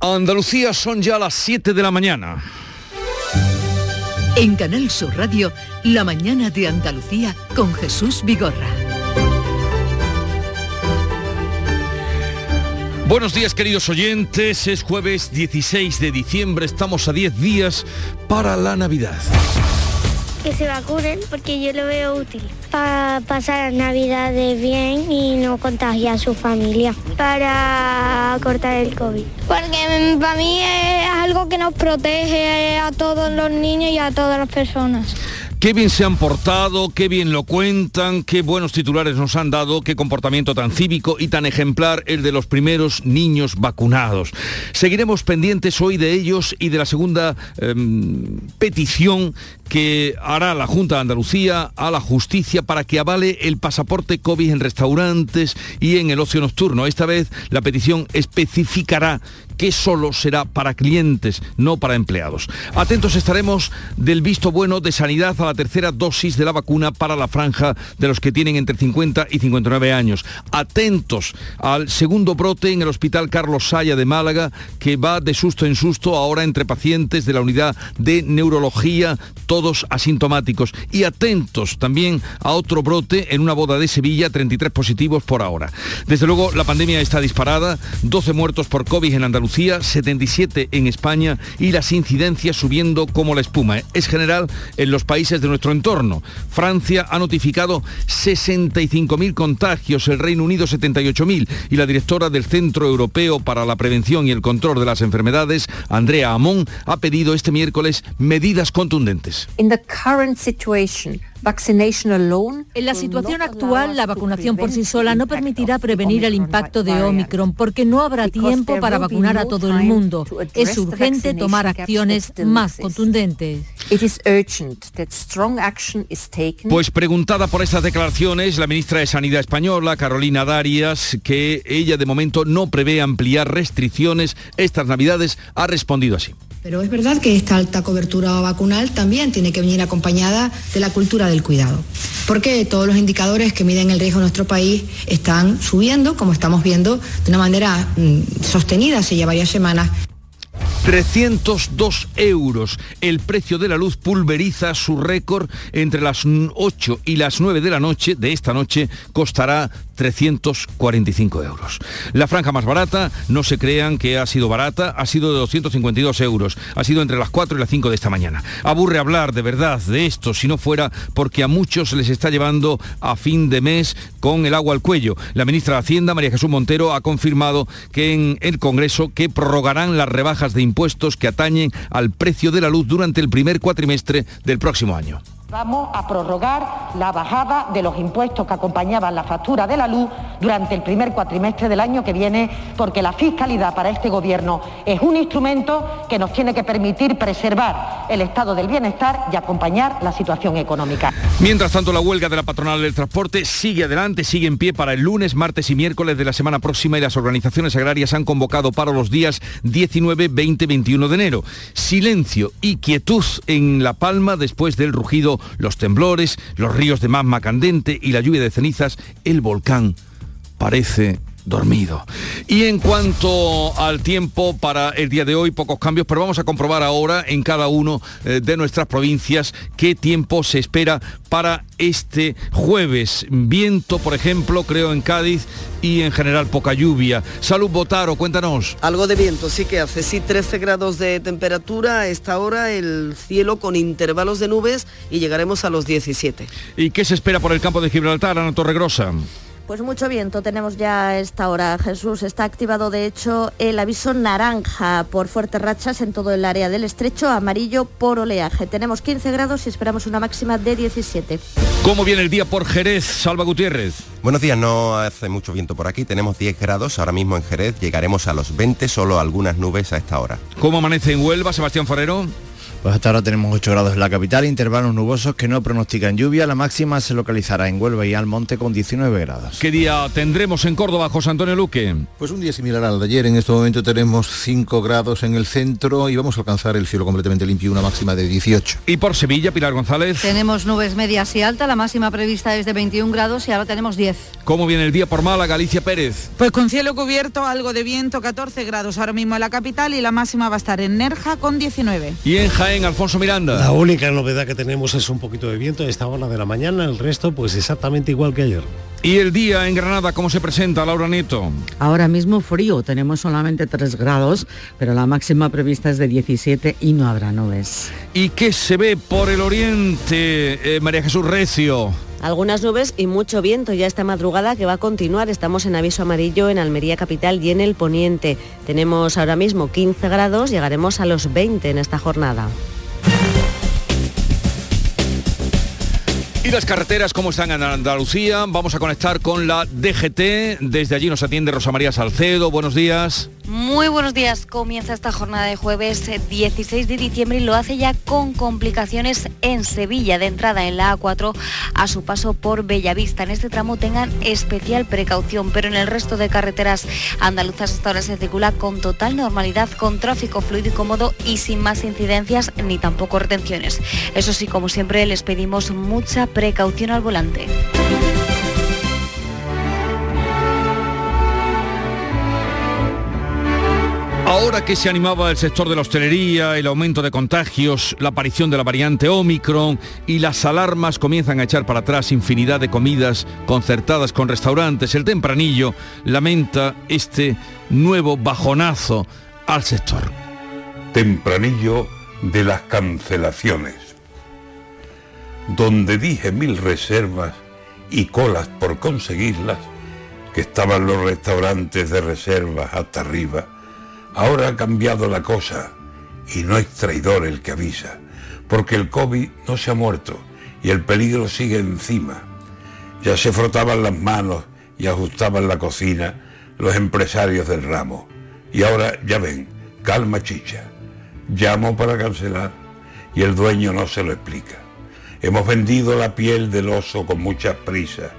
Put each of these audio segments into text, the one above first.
Andalucía son ya las 7 de la mañana. En Canal Sur Radio, La mañana de Andalucía con Jesús Vigorra. Buenos días queridos oyentes, es jueves 16 de diciembre, estamos a 10 días para la Navidad. Que se vacunen porque yo lo veo útil para pasar navidades bien y no contagiar a su familia, para cortar el COVID. Porque para mí es algo que nos protege a todos los niños y a todas las personas. Qué bien se han portado, qué bien lo cuentan, qué buenos titulares nos han dado, qué comportamiento tan cívico y tan ejemplar el de los primeros niños vacunados. Seguiremos pendientes hoy de ellos y de la segunda em, petición que hará la Junta de Andalucía a la justicia para que avale el pasaporte COVID en restaurantes y en el ocio nocturno. Esta vez la petición especificará que solo será para clientes, no para empleados. Atentos estaremos del visto bueno de sanidad a la tercera dosis de la vacuna para la franja de los que tienen entre 50 y 59 años. Atentos al segundo brote en el Hospital Carlos Saya de Málaga, que va de susto en susto ahora entre pacientes de la unidad de neurología, todos asintomáticos. Y atentos también a otro brote en una boda de Sevilla, 33 positivos por ahora. Desde luego, la pandemia está disparada, 12 muertos por COVID en Andalucía 77 en España y las incidencias subiendo como la espuma. Es general en los países de nuestro entorno. Francia ha notificado 65.000 contagios, el Reino Unido 78.000 y la directora del Centro Europeo para la Prevención y el Control de las Enfermedades, Andrea Amón, ha pedido este miércoles medidas contundentes. in the current situation, En la situación actual, la vacunación por sí sola no permitirá prevenir el impacto de Omicron porque no habrá tiempo para vacunar a todo el mundo. Es urgente tomar acciones más contundentes. Pues preguntada por estas declaraciones, la ministra de Sanidad española, Carolina Darias, que ella de momento no prevé ampliar restricciones estas navidades, ha respondido así. Pero es verdad que esta alta cobertura vacunal también tiene que venir acompañada de la cultura del cuidado, porque todos los indicadores que miden el riesgo en nuestro país están subiendo, como estamos viendo, de una manera mm, sostenida hace ya varias semanas. 302 euros. El precio de la luz pulveriza su récord entre las 8 y las 9 de la noche de esta noche costará 345 euros. La franja más barata, no se crean que ha sido barata, ha sido de 252 euros. Ha sido entre las 4 y las 5 de esta mañana. Aburre hablar de verdad de esto si no fuera porque a muchos les está llevando a fin de mes con el agua al cuello. La ministra de Hacienda, María Jesús Montero, ha confirmado que en el Congreso que prorrogarán las rebajas de impuestos que atañen al precio de la luz durante el primer cuatrimestre del próximo año. Vamos a prorrogar la bajada de los impuestos que acompañaban la factura de la luz durante el primer cuatrimestre del año que viene, porque la fiscalidad para este Gobierno es un instrumento que nos tiene que permitir preservar el estado del bienestar y acompañar la situación económica. Mientras tanto, la huelga de la patronal del transporte sigue adelante, sigue en pie para el lunes, martes y miércoles de la semana próxima y las organizaciones agrarias han convocado para los días 19, 20, 21 de enero. Silencio y quietud en La Palma después del rugido los temblores, los ríos de magma candente y la lluvia de cenizas, el volcán parece dormido. Y en cuanto al tiempo para el día de hoy, pocos cambios, pero vamos a comprobar ahora en cada uno eh, de nuestras provincias qué tiempo se espera para este jueves. Viento, por ejemplo, creo en Cádiz y en general poca lluvia. Salud Botaro, cuéntanos. Algo de viento sí que hace, sí 13 grados de temperatura a esta hora, el cielo con intervalos de nubes y llegaremos a los 17. ¿Y qué se espera por el campo de Gibraltar, Ana Torregrosa? Pues mucho viento tenemos ya a esta hora, Jesús. Está activado, de hecho, el aviso naranja por fuertes rachas en todo el área del estrecho, amarillo por oleaje. Tenemos 15 grados y esperamos una máxima de 17. ¿Cómo viene el día por Jerez, Salva Gutiérrez? Buenos días, no hace mucho viento por aquí, tenemos 10 grados, ahora mismo en Jerez llegaremos a los 20, solo algunas nubes a esta hora. ¿Cómo amanece en Huelva, Sebastián Forero? Pues hasta ahora tenemos 8 grados en la capital, intervalos nubosos que no pronostican lluvia. La máxima se localizará en Huelva y Almonte con 19 grados. ¿Qué día tendremos en Córdoba, José Antonio Luque? Pues un día similar al de ayer. En este momento tenemos 5 grados en el centro y vamos a alcanzar el cielo completamente limpio, una máxima de 18. ¿Y por Sevilla, Pilar González? Tenemos nubes medias y altas, la máxima prevista es de 21 grados y ahora tenemos 10. ¿Cómo viene el día por Málaga, Galicia Pérez? Pues con cielo cubierto, algo de viento, 14 grados ahora mismo en la capital y la máxima va a estar en Nerja con 19. ¿Y en Jaén, Alfonso Miranda? La única novedad que tenemos es un poquito de viento a esta hora de la mañana, el resto pues exactamente igual que ayer. ¿Y el día en Granada cómo se presenta, Laura Neto? Ahora mismo frío, tenemos solamente 3 grados, pero la máxima prevista es de 17 y no habrá nubes. ¿Y qué se ve por el oriente, eh, María Jesús Recio? Algunas nubes y mucho viento ya esta madrugada que va a continuar. Estamos en aviso amarillo en Almería Capital y en el Poniente. Tenemos ahora mismo 15 grados, llegaremos a los 20 en esta jornada. ¿Y las carreteras cómo están en Andalucía? Vamos a conectar con la DGT. Desde allí nos atiende Rosa María Salcedo. Buenos días. Muy buenos días. Comienza esta jornada de jueves 16 eh, de diciembre y lo hace ya con complicaciones en Sevilla de entrada en la A4 a su paso por Bellavista. En este tramo tengan especial precaución, pero en el resto de carreteras andaluzas hasta ahora se circula con total normalidad, con tráfico fluido y cómodo y sin más incidencias ni tampoco retenciones. Eso sí, como siempre, les pedimos mucha precaución al volante. Ahora que se animaba el sector de la hostelería, el aumento de contagios, la aparición de la variante Omicron y las alarmas comienzan a echar para atrás infinidad de comidas concertadas con restaurantes, el tempranillo lamenta este nuevo bajonazo al sector. Tempranillo de las cancelaciones, donde dije mil reservas y colas por conseguirlas, que estaban los restaurantes de reservas hasta arriba, Ahora ha cambiado la cosa y no es traidor el que avisa, porque el COVID no se ha muerto y el peligro sigue encima. Ya se frotaban las manos y ajustaban la cocina los empresarios del ramo. Y ahora ya ven, calma chicha. Llamo para cancelar y el dueño no se lo explica. Hemos vendido la piel del oso con mucha prisa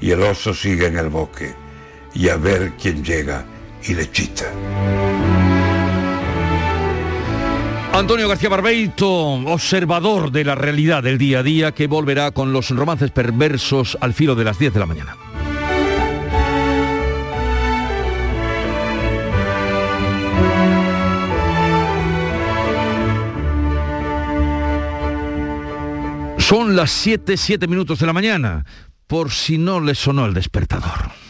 y el oso sigue en el bosque y a ver quién llega y le chita. Antonio García Barbeito, observador de la realidad del día a día, que volverá con los romances perversos al filo de las 10 de la mañana. Son las 7, 7 minutos de la mañana, por si no le sonó el despertador.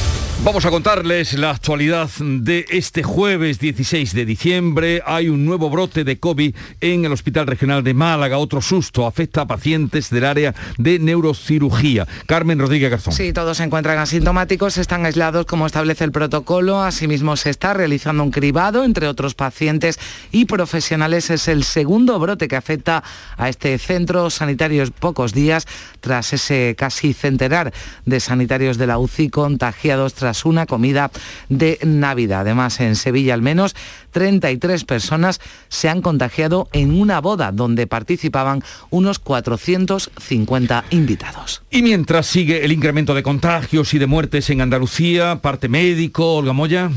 Vamos a contarles la actualidad de este jueves 16 de diciembre. Hay un nuevo brote de COVID en el Hospital Regional de Málaga. Otro susto afecta a pacientes del área de neurocirugía. Carmen Rodríguez Garzón. Sí, todos se encuentran asintomáticos, están aislados como establece el protocolo. Asimismo, se está realizando un cribado entre otros pacientes y profesionales. Es el segundo brote que afecta a este centro sanitario pocos días tras ese casi centenar de sanitarios de la UCI contagiados tras una comida de Navidad. Además, en Sevilla al menos 33 personas se han contagiado en una boda donde participaban unos 450 invitados. Y mientras sigue el incremento de contagios y de muertes en Andalucía, parte médico, Olga Moya.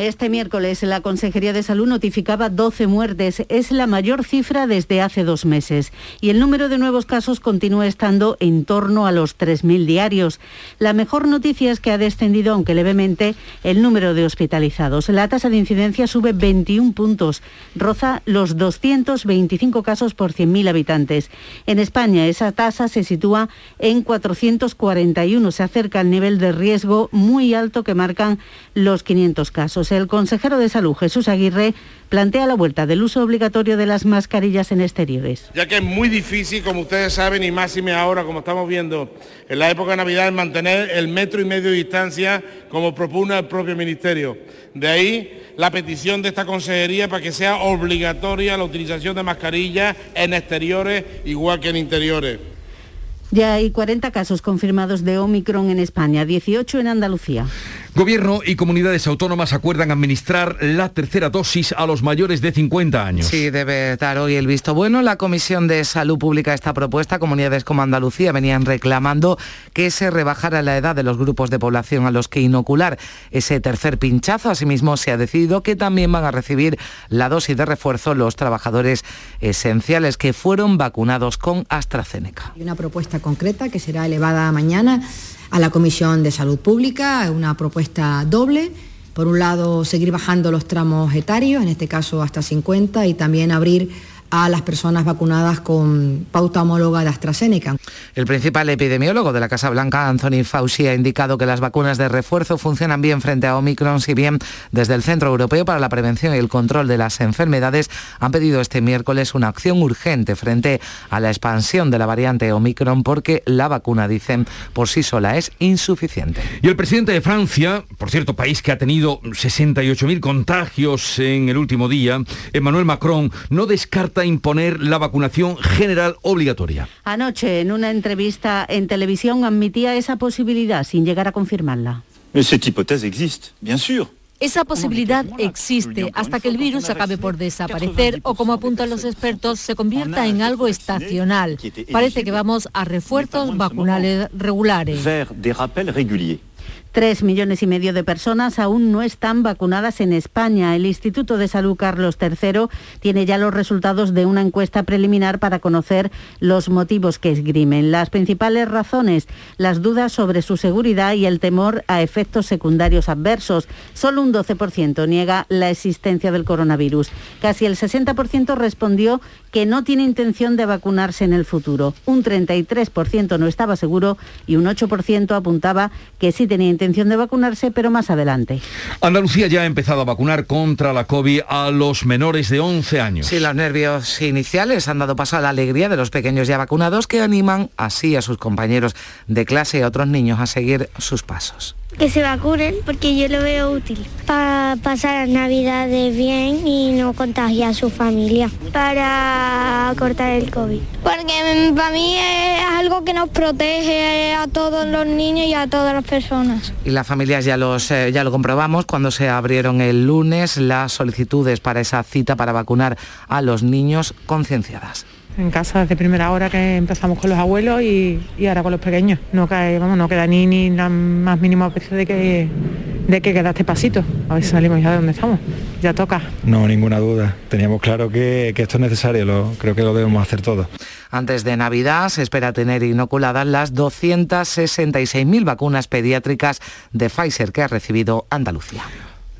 Este miércoles la Consejería de Salud notificaba 12 muertes. Es la mayor cifra desde hace dos meses. Y el número de nuevos casos continúa estando en torno a los 3.000 diarios. La mejor noticia es que ha descendido, aunque levemente, el número de hospitalizados. La tasa de incidencia sube 21 puntos. Roza los 225 casos por 100.000 habitantes. En España esa tasa se sitúa en 441. Se acerca al nivel de riesgo muy alto que marcan los 500 casos. El consejero de Salud, Jesús Aguirre, plantea la vuelta del uso obligatorio de las mascarillas en exteriores. Ya que es muy difícil, como ustedes saben, y máxime ahora, como estamos viendo en la época de Navidad, mantener el metro y medio de distancia como propone el propio Ministerio. De ahí la petición de esta consejería para que sea obligatoria la utilización de mascarillas en exteriores igual que en interiores. Ya hay 40 casos confirmados de Omicron en España, 18 en Andalucía. Gobierno y comunidades autónomas acuerdan administrar la tercera dosis a los mayores de 50 años. Sí, debe dar hoy el visto bueno. La Comisión de Salud Pública esta propuesta. Comunidades como Andalucía venían reclamando que se rebajara la edad de los grupos de población a los que inocular ese tercer pinchazo. Asimismo, se ha decidido que también van a recibir la dosis de refuerzo los trabajadores esenciales que fueron vacunados con AstraZeneca. Hay una propuesta concreta que será elevada mañana a la Comisión de Salud Pública, una propuesta doble. Por un lado, seguir bajando los tramos etarios, en este caso hasta 50, y también abrir a las personas vacunadas con pauta homóloga de AstraZeneca. El principal epidemiólogo de la Casa Blanca, Anthony Fauci, ha indicado que las vacunas de refuerzo funcionan bien frente a Omicron, si bien desde el Centro Europeo para la Prevención y el Control de las Enfermedades han pedido este miércoles una acción urgente frente a la expansión de la variante Omicron porque la vacuna, dicen, por sí sola es insuficiente. Y el presidente de Francia, por cierto, país que ha tenido 68.000 contagios en el último día, Emmanuel Macron, no descarta imponer la vacunación general obligatoria. Anoche, en una entrevista en televisión, admitía esa posibilidad sin llegar a confirmarla. Cette hypothèse existe, bien sûr. Esa posibilidad existe hasta que el virus acabe por desaparecer o, como apuntan los expertos, se convierta en algo estacional. Parece que vamos a refuerzos vacunales regulares. Tres millones y medio de personas aún no están vacunadas en España. El Instituto de Salud Carlos III tiene ya los resultados de una encuesta preliminar para conocer los motivos que esgrimen. Las principales razones, las dudas sobre su seguridad y el temor a efectos secundarios adversos. Solo un 12% niega la existencia del coronavirus. Casi el 60% respondió que no tiene intención de vacunarse en el futuro. Un 33% no estaba seguro y un 8% apuntaba que sí tenía intención de vacunarse, pero más adelante. Andalucía ya ha empezado a vacunar contra la COVID a los menores de 11 años. Sí, los nervios iniciales han dado paso a la alegría de los pequeños ya vacunados que animan así a sus compañeros de clase y a otros niños a seguir sus pasos. Que se vacunen porque yo lo veo útil para pasar las navidades bien y no contagiar a su familia. Para cortar el COVID. Porque para mí es algo que nos protege a todos los niños y a todas las personas. Y las familias ya, los, eh, ya lo comprobamos cuando se abrieron el lunes las solicitudes para esa cita para vacunar a los niños concienciadas. En casa desde primera hora que empezamos con los abuelos y, y ahora con los pequeños. No cae, vamos, no queda ni, ni la más mínima especie de que, de que queda este pasito. A ver si salimos ya de donde estamos. Ya toca. No, ninguna duda. Teníamos claro que, que esto es necesario, lo, creo que lo debemos hacer todos. Antes de Navidad se espera tener inoculadas las 266.000 vacunas pediátricas de Pfizer que ha recibido Andalucía.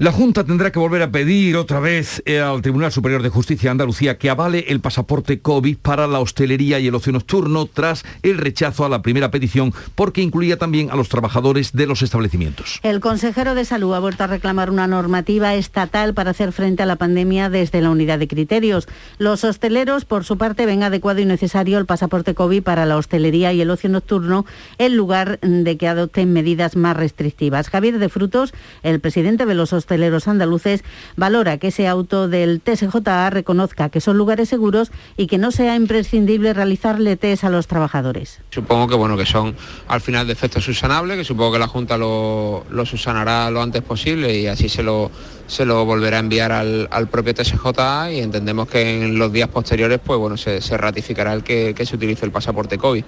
La Junta tendrá que volver a pedir otra vez eh, al Tribunal Superior de Justicia de Andalucía que avale el pasaporte COVID para la hostelería y el ocio nocturno tras el rechazo a la primera petición porque incluía también a los trabajadores de los establecimientos. El consejero de Salud ha vuelto a reclamar una normativa estatal para hacer frente a la pandemia desde la unidad de criterios. Los hosteleros, por su parte, ven adecuado y necesario el pasaporte COVID para la hostelería y el ocio nocturno en lugar de que adopten medidas más restrictivas. Javier de Frutos, el presidente de los hosteleros andaluces, valora que ese auto del TSJA reconozca que son lugares seguros y que no sea imprescindible realizarle test a los trabajadores. Supongo que bueno que son al final defectos subsanables, que supongo que la Junta lo, lo subsanará lo antes posible y así se lo se lo volverá a enviar al, propio TSJA y entendemos que en los días posteriores pues bueno se, ratificará el que se utilice el pasaporte COVID.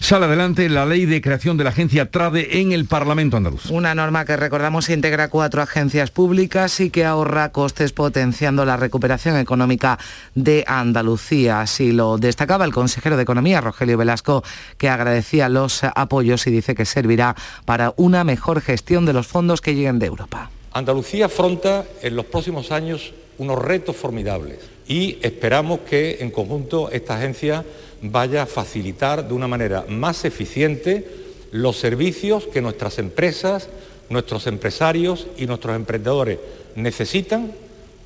Sale adelante la ley de creación de la agencia TRADE en el Parlamento andaluz. Una norma que recordamos integra cuatro agencias públicas y que ahorra costes potenciando la recuperación económica de Andalucía. Así lo destacaba el consejero de Economía, Rogelio Velasco, que agradecía los apoyos y dice que servirá para una mejor gestión de los fondos que lleguen de Europa. Andalucía afronta en los próximos años unos retos formidables y esperamos que en conjunto esta agencia vaya a facilitar de una manera más eficiente los servicios que nuestras empresas, nuestros empresarios y nuestros emprendedores necesitan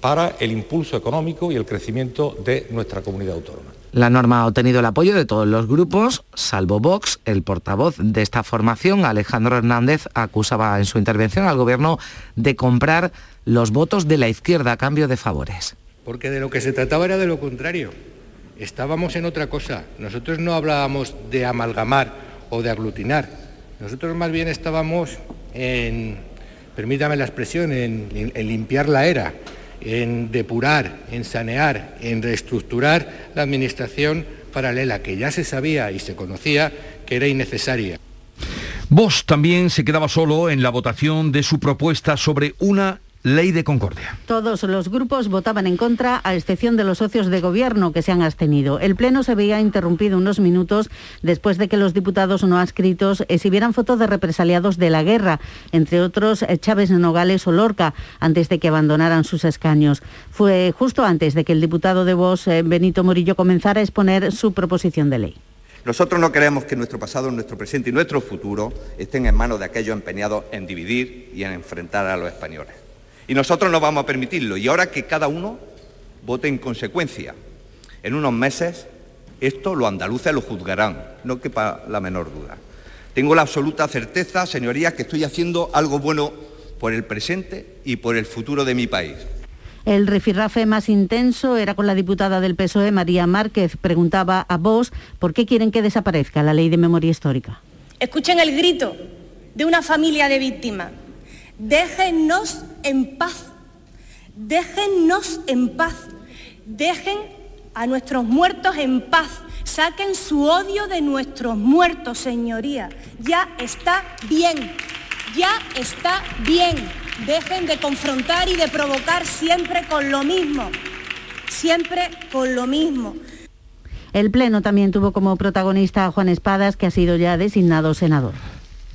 para el impulso económico y el crecimiento de nuestra comunidad autónoma. La norma ha obtenido el apoyo de todos los grupos, salvo Vox. El portavoz de esta formación, Alejandro Hernández, acusaba en su intervención al Gobierno de comprar los votos de la izquierda a cambio de favores. Porque de lo que se trataba era de lo contrario. Estábamos en otra cosa. Nosotros no hablábamos de amalgamar o de aglutinar. Nosotros más bien estábamos en, permítame la expresión, en, limpiar la era en depurar, en sanear, en reestructurar la administración paralela que ya se sabía y se conocía que era innecesaria. Vos también se quedaba solo en la votación de su propuesta sobre una Ley de Concordia. Todos los grupos votaban en contra, a excepción de los socios de gobierno que se han abstenido. El Pleno se veía interrumpido unos minutos después de que los diputados no adscritos exhibieran fotos de represaliados de la guerra, entre otros eh, Chávez Nogales o Lorca, antes de que abandonaran sus escaños. Fue justo antes de que el diputado de Vox, eh, Benito Morillo, comenzara a exponer su proposición de ley. Nosotros no queremos que nuestro pasado, nuestro presente y nuestro futuro estén en manos de aquellos empeñados en dividir y en enfrentar a los españoles. Y nosotros no vamos a permitirlo. Y ahora que cada uno vote en consecuencia. En unos meses esto los andaluces lo juzgarán, no quepa la menor duda. Tengo la absoluta certeza, señorías, que estoy haciendo algo bueno por el presente y por el futuro de mi país. El rifirrafe más intenso era con la diputada del PSOE, María Márquez. Preguntaba a vos por qué quieren que desaparezca la ley de memoria histórica. Escuchen el grito de una familia de víctimas Déjennos en paz. Déjennos en paz. Dejen a nuestros muertos en paz. Saquen su odio de nuestros muertos, señoría. Ya está bien. Ya está bien. Dejen de confrontar y de provocar siempre con lo mismo. Siempre con lo mismo. El Pleno también tuvo como protagonista a Juan Espadas, que ha sido ya designado senador.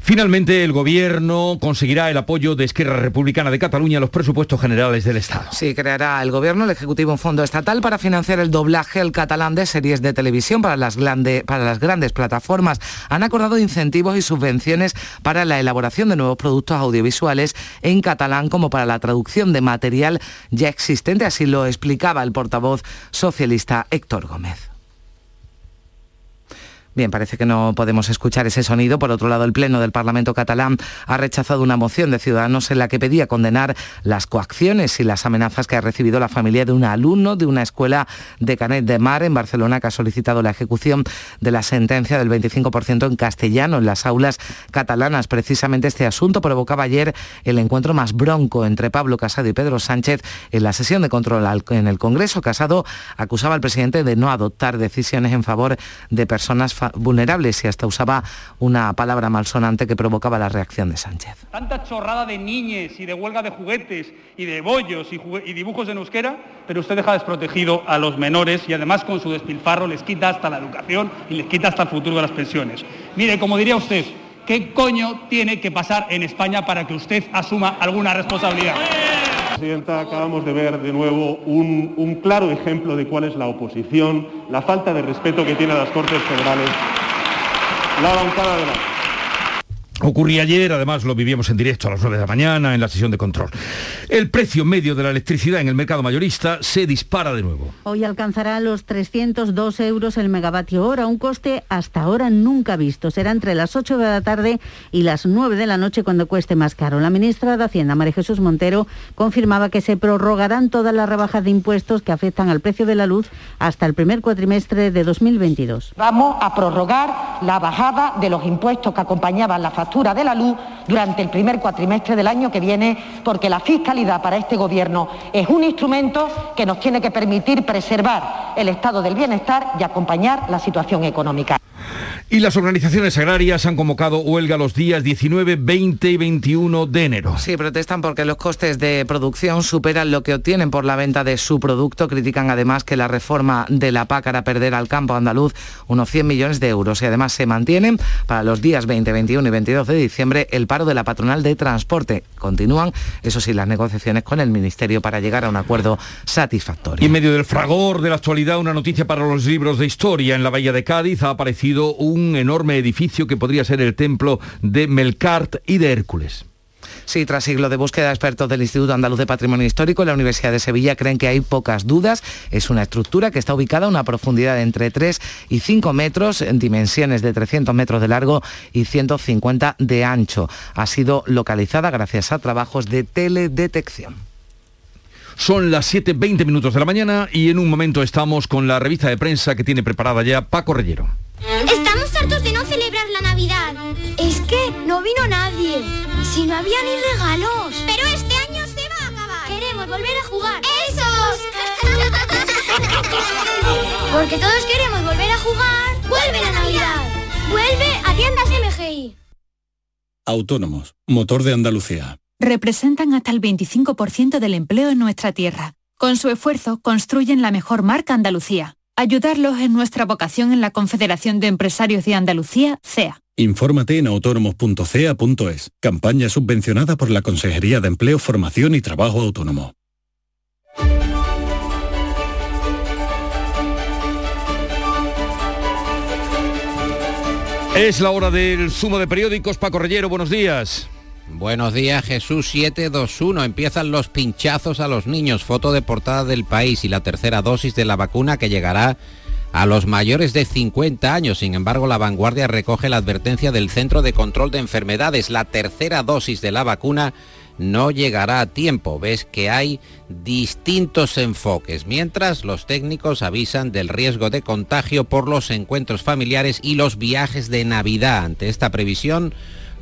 Finalmente, el Gobierno conseguirá el apoyo de Esquerra Republicana de Cataluña a los presupuestos generales del Estado. Sí, creará el Gobierno, el Ejecutivo, un fondo estatal para financiar el doblaje al catalán de series de televisión para las, para las grandes plataformas. Han acordado incentivos y subvenciones para la elaboración de nuevos productos audiovisuales en catalán como para la traducción de material ya existente. Así lo explicaba el portavoz socialista Héctor Gómez. Bien, parece que no podemos escuchar ese sonido. Por otro lado, el Pleno del Parlamento catalán ha rechazado una moción de Ciudadanos en la que pedía condenar las coacciones y las amenazas que ha recibido la familia de un alumno de una escuela de Canet de Mar en Barcelona que ha solicitado la ejecución de la sentencia del 25% en castellano en las aulas catalanas. Precisamente este asunto provocaba ayer el encuentro más bronco entre Pablo Casado y Pedro Sánchez en la sesión de control en el Congreso. Casado acusaba al presidente de no adoptar decisiones en favor de personas vulnerables y hasta usaba una palabra malsonante que provocaba la reacción de Sánchez. Tanta chorrada de niñes y de huelga de juguetes y de bollos y, dibujos en euskera, pero usted deja desprotegido a los menores y además con su despilfarro les quita hasta la educación y les quita hasta el futuro de las pensiones. Mire, como diría usted, ¿qué coño tiene que pasar en España para que usted asuma alguna responsabilidad? Presidenta, acabamos de ver de nuevo un, claro ejemplo de cuál es la oposición, la falta de respeto que tiene a las Cortes Federales, la bancada de la... Ocurría ayer, además lo vivíamos en directo a las 9 de la mañana en la sesión de control. El precio medio de la electricidad en el mercado mayorista se dispara de nuevo. Hoy alcanzará los 302 euros el megavatio hora, un coste hasta ahora nunca visto. Será entre las 8 de la tarde y las 9 de la noche cuando cueste más caro. La ministra de Hacienda, María Jesús Montero, confirmaba que se prorrogarán todas las rebajas de impuestos que afectan al precio de la luz hasta el primer cuatrimestre de 2022. Vamos a prorrogar la bajada de los impuestos que acompañaban la factura de la luz durante el primer cuatrimestre del año que viene, porque la fiscalidad para este Gobierno es un instrumento que nos tiene que permitir preservar el estado del bienestar y acompañar la situación económica. Y las organizaciones agrarias han convocado huelga los días 19, 20 y 21 de enero. Sí, protestan porque los costes de producción superan lo que obtienen por la venta de su producto. Critican además que la reforma de la PAC hará perder al campo andaluz unos 100 millones de euros y además se mantienen para los días 20, 21 y 22 de diciembre el paro de la patronal de transporte. Continúan, eso sí, las negociaciones con el Ministerio para llegar a un acuerdo satisfactorio. Y en medio del fragor de la actualidad, una noticia para los libros de historia. En la Bahía de Cádiz ha aparecido un un enorme edificio que podría ser el templo de Melcart y de Hércules. Sí, tras siglo de búsqueda, expertos del Instituto Andaluz de Patrimonio Histórico y la Universidad de Sevilla creen que hay pocas dudas. Es una estructura que está ubicada a una profundidad de entre 3 y 5 metros, en dimensiones de 300 metros de largo y 150 de ancho. Ha sido localizada gracias a trabajos de teledetección. Son las 7.20 minutos de la mañana y en un momento estamos con la revista de prensa que tiene preparada ya Paco Rellero. Estamos hartos de no celebrar la Navidad. Es que no vino nadie. Si no había ni regalos. Pero este año se va a acabar. Queremos volver a jugar. ¡Esos! Porque todos queremos volver a jugar. ¡Vuelve la Navidad! ¡Vuelve a tiendas MGI! Autónomos, motor de Andalucía. Representan hasta el 25% del empleo en nuestra tierra. Con su esfuerzo construyen la mejor marca Andalucía. Ayudarlos en nuestra vocación en la Confederación de Empresarios de Andalucía, CEA. Infórmate en autónomos.cea.es. Campaña subvencionada por la Consejería de Empleo, Formación y Trabajo Autónomo. Es la hora del zumo de periódicos. Paco Rellero, buenos días. Buenos días, Jesús 721. Empiezan los pinchazos a los niños. Foto de portada del país y la tercera dosis de la vacuna que llegará a los mayores de 50 años. Sin embargo, la vanguardia recoge la advertencia del Centro de Control de Enfermedades. La tercera dosis de la vacuna no llegará a tiempo. Ves que hay distintos enfoques, mientras los técnicos avisan del riesgo de contagio por los encuentros familiares y los viajes de Navidad. Ante esta previsión,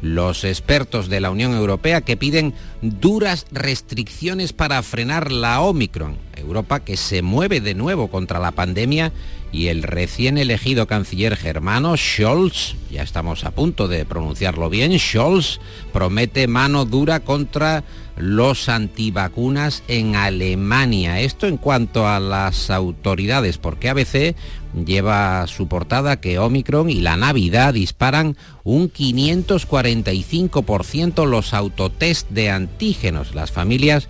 los expertos de la Unión Europea que piden duras restricciones para frenar la Omicron. Europa que se mueve de nuevo contra la pandemia y el recién elegido canciller germano Scholz, ya estamos a punto de pronunciarlo bien, Scholz promete mano dura contra los antivacunas en Alemania. Esto en cuanto a las autoridades, porque ABC lleva su portada que Omicron y la Navidad disparan un 545% los autotest de antígenos. Las familias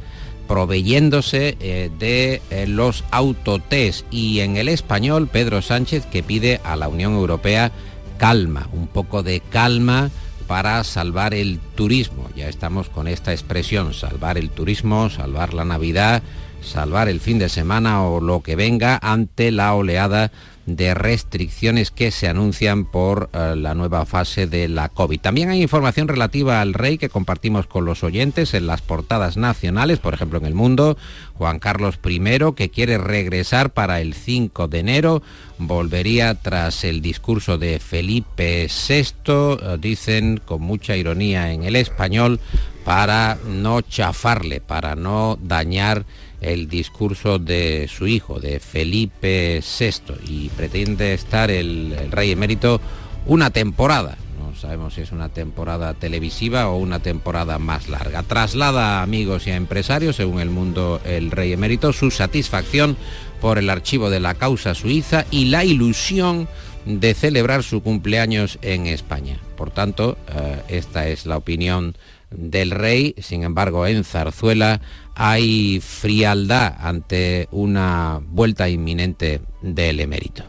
proveyéndose eh, de eh, los autotest y en el español Pedro Sánchez que pide a la Unión Europea calma, un poco de calma para salvar el turismo. Ya estamos con esta expresión, salvar el turismo, salvar la Navidad, salvar el fin de semana o lo que venga ante la oleada de restricciones que se anuncian por eh, la nueva fase de la COVID. También hay información relativa al rey que compartimos con los oyentes en las portadas nacionales, por ejemplo en El Mundo, Juan Carlos I, que quiere regresar para el 5 de enero, volvería tras el discurso de Felipe VI, eh, dicen con mucha ironía en el español, para no chafarle, para no dañar el discurso de su hijo, de Felipe VI, y pretende estar el, rey emérito una temporada. No sabemos si es una temporada televisiva o una temporada más larga. Traslada a amigos y a empresarios, según el mundo el rey emérito, su satisfacción por el archivo de la causa suiza y la ilusión de celebrar su cumpleaños en España. Por tanto, eh, esta es la opinión del rey. Sin embargo, en Zarzuela hay frialdad ante una vuelta inminente del emérito.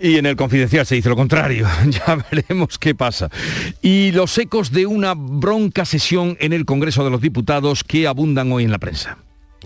Y en el confidencial se dice lo contrario, ya veremos qué pasa. Y los ecos de una bronca sesión en el Congreso de los Diputados que abundan hoy en la prensa.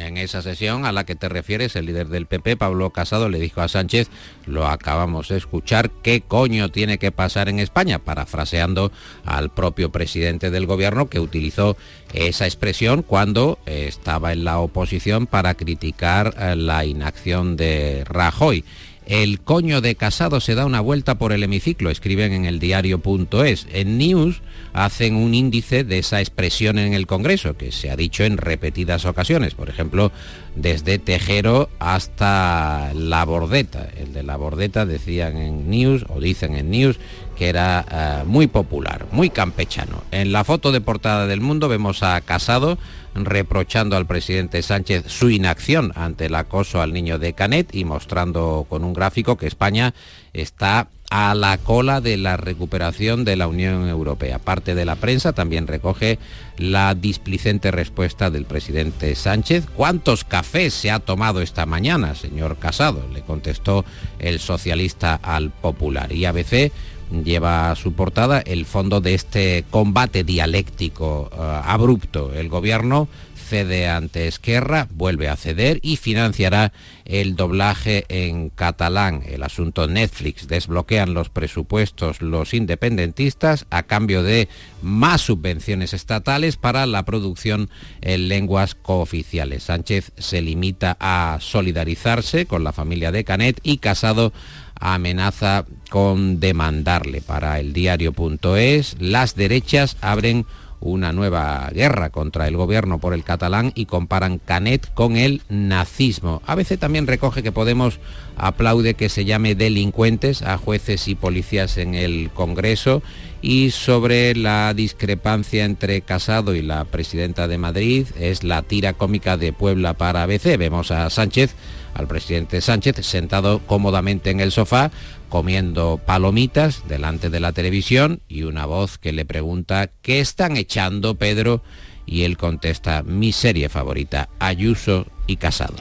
En esa sesión a la que te refieres, el líder del PP, Pablo Casado, le dijo a Sánchez, lo acabamos de escuchar, ¿qué coño tiene que pasar en España? Parafraseando al propio presidente del gobierno que utilizó esa expresión cuando estaba en la oposición para criticar eh, la inacción de Rajoy. El coño de casado se da una vuelta por el hemiciclo, escriben en el diario.es. En News hacen un índice de esa expresión en el Congreso, que se ha dicho en repetidas ocasiones. Por ejemplo, desde Tejero hasta La Bordeta. El de La Bordeta decían en News, o dicen en News, que era eh, muy popular, muy campechano. En la foto de portada del mundo vemos a Casado reprochando al presidente Sánchez su inacción ante el acoso al niño de Canet y mostrando con un gráfico que España está a la cola de la recuperación de la Unión Europea. Parte de la prensa también recoge la displicente respuesta del presidente Sánchez. ¿Cuántos cafés se ha tomado esta mañana, señor Casado? Le contestó el socialista al popular. Y ABC lleva a su portada el fondo de este combate dialéctico eh, abrupto. El gobierno cede ante Esquerra, vuelve a ceder y financiará el doblaje en catalán. El asunto Netflix desbloquean los presupuestos los independentistas a cambio de más subvenciones estatales para la producción en lenguas cooficiales. Sánchez se limita a solidarizarse con la familia de Canet y Casado amenaza con demandarle. Para el diario.es, las derechas abren una nueva guerra contra el gobierno por el catalán y comparan Canet con el nazismo. A veces también recoge que Podemos aplaude que se llame delincuentes a jueces y policías en el Congreso y sobre la discrepancia entre Casado y la presidenta de Madrid es la tira cómica de Puebla para ABC. Vemos a Sánchez al presidente Sánchez sentado cómodamente en el sofá comiendo palomitas delante de la televisión y una voz que le pregunta ¿qué están echando Pedro? Y él contesta mi serie favorita, Ayuso y Casado.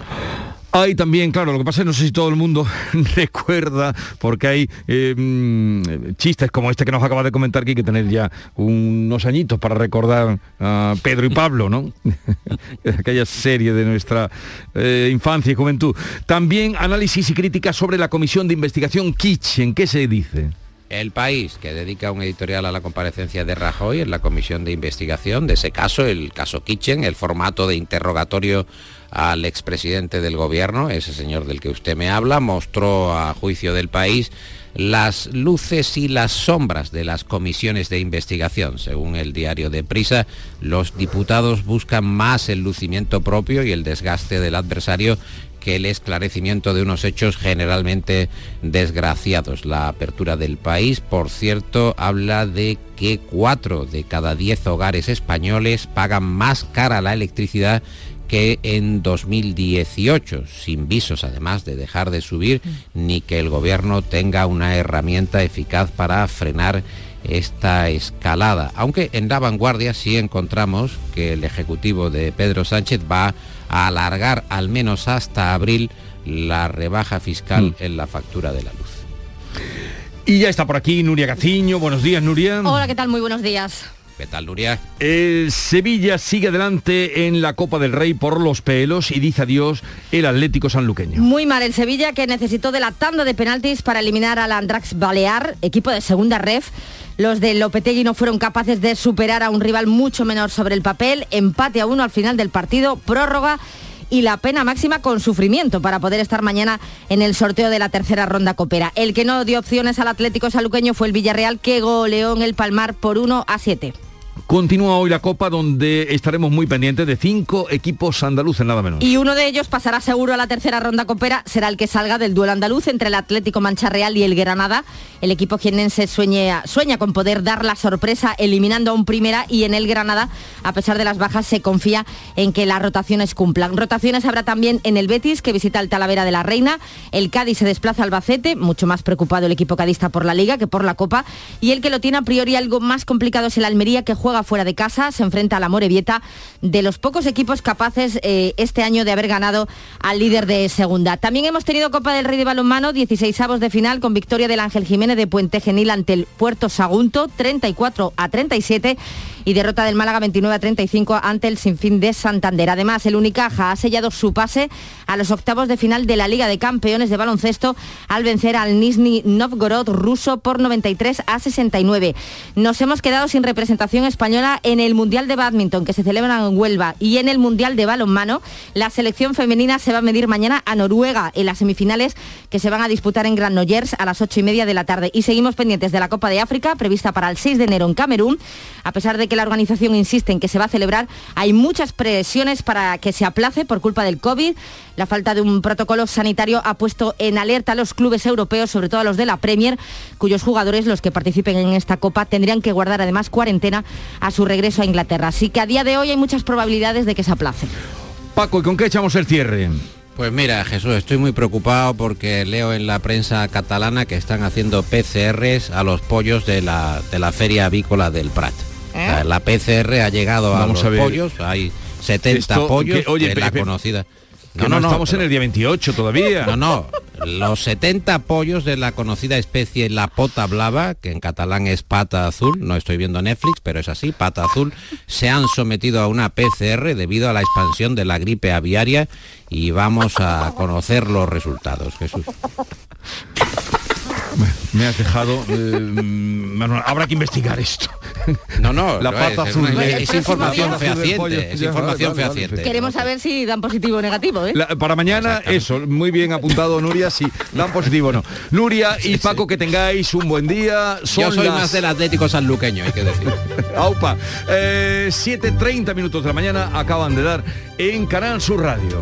Hay también, claro, lo que pasa es no sé si todo el mundo recuerda, porque hay eh, mm, chistes como este que nos acaba de comentar que hay que tener ya unos añitos para recordar a Pedro y Pablo, ¿no? Aquella serie de nuestra eh, infancia y juventud. También análisis y crítica sobre la comisión de investigación Kitchen. ¿Qué se dice? El País, que dedica un editorial a la comparecencia de Rajoy en la comisión de investigación de ese caso, el caso Kitchen, el formato de interrogatorio al expresidente del gobierno, ese señor del que usted me habla, mostró a juicio del país las luces y las sombras de las comisiones de investigación. Según el diario de Prisa, los diputados buscan más el lucimiento propio y el desgaste del adversario que el esclarecimiento de unos hechos generalmente desgraciados. La apertura del país, por cierto, habla de que cuatro de cada diez hogares españoles pagan más cara la electricidad que en 2018, sin visos además de dejar de subir, ni que el gobierno tenga una herramienta eficaz para frenar esta escalada. Aunque en la vanguardia sí encontramos que el Ejecutivo de Pedro Sánchez va a alargar al menos hasta abril la rebaja fiscal mm. en la factura de la luz. Y ya está por aquí Nuria Gaciño. Buenos días, Nuria. Hola, ¿qué tal? Muy buenos días. ¿Qué tal, Nuria? El Sevilla sigue adelante en la Copa del Rey por los pelos y dice adiós el Atlético sanluqueño. Muy mal el Sevilla que necesitó de la tanda de penaltis para eliminar al Andrax Balear, equipo de segunda ref. Los de Lopetegui no fueron capaces de superar a un rival mucho menor sobre el papel. Empate a uno al final del partido, prórroga y la pena máxima con sufrimiento para poder estar mañana en el sorteo de la tercera ronda copera. El que no dio opciones al Atlético Saluqueño fue el Villarreal que goleó en el Palmar por 1 a 7. Continúa hoy la Copa donde estaremos muy pendientes de cinco equipos andaluces, nada menos. Y uno de ellos pasará seguro a la tercera ronda copera, será el que salga del duelo andaluz entre el Atlético Mancha Real y el Granada. El equipo jienense sueña, sueña con poder dar la sorpresa eliminando a un primera y en el Granada, a pesar de las bajas, se confía en que las rotaciones cumplan. Rotaciones habrá también en el Betis, que visita el Talavera de la Reina. El Cádiz se desplaza al Albacete, mucho más preocupado el equipo cadista por la Liga que por la Copa. Y el que lo tiene a priori algo más complicado es el Almería, que juega fuera de casa, se enfrenta a la Morevieta, de los pocos equipos capaces eh, este año de haber ganado al líder de segunda. También hemos tenido Copa del Rey de Balonmano, 16 avos de final con victoria del Ángel Jiménez de Puente Genil ante el Puerto Sagunto, 34 a 37 y derrota del Málaga 29 a 35 ante el Sinfín de Santander. Además, el Unicaja ha sellado su pase a los octavos de final de la Liga de Campeones de Baloncesto al vencer al Nizhny Novgorod ruso por 93 a 69. Nos hemos quedado sin representación española en el Mundial de Badminton que se celebra en Huelva y en el Mundial de Balonmano. La selección femenina se va a medir mañana a Noruega en las semifinales que se van a disputar en Granollers a las 8 y media de la tarde. Y seguimos pendientes de la Copa de África prevista para el 6 de enero en Camerún. A pesar de que la organización insiste en que se va a celebrar, hay muchas presiones para que se aplace por culpa del COVID. La falta de un protocolo sanitario ha puesto en alerta a los clubes europeos, sobre todo a los de la Premier, cuyos jugadores, los que participen en esta Copa, tendrían que guardar además cuarentena a su regreso a Inglaterra. Así que a día de hoy hay muchas probabilidades de que se aplace. Paco, ¿y con qué echamos el cierre? Pues mira, Jesús, estoy muy preocupado porque leo en la prensa catalana que están haciendo PCRs a los pollos de la, de la feria avícola del Prat. ¿Eh? la PCR ha llegado a los a ver. pollos, hay 70 Esto, pollos que- oye, de pe- la pe- conocida. Que no, estamos en el día 28 todavía. No, no. Los 70 pollos de la conocida especie la pota blava, que en catalán es pata azul, no estoy viendo Netflix, pero es así, pata azul, se han sometido a una PCR debido a la expansión de la gripe aviaria y vamos a conocer los resultados, Jesús. Me has dejado... eh, Manuel, habrá que investigar esto. No, no, La no pata es, azul. es, información fehaciente, es información fehaciente. Queremos saber si dan positivo o negativo, ¿eh? La- para mañana, eso, muy bien apuntado, Nuria, si dan positivo o no. Nuria y Paco, que tengáis un buen día. Son Yo soy las- más del Atlético sanluqueño, hay que decir. Aupa, eh, 7.30 minutos de la mañana acaban de dar en Canal Sur Radio.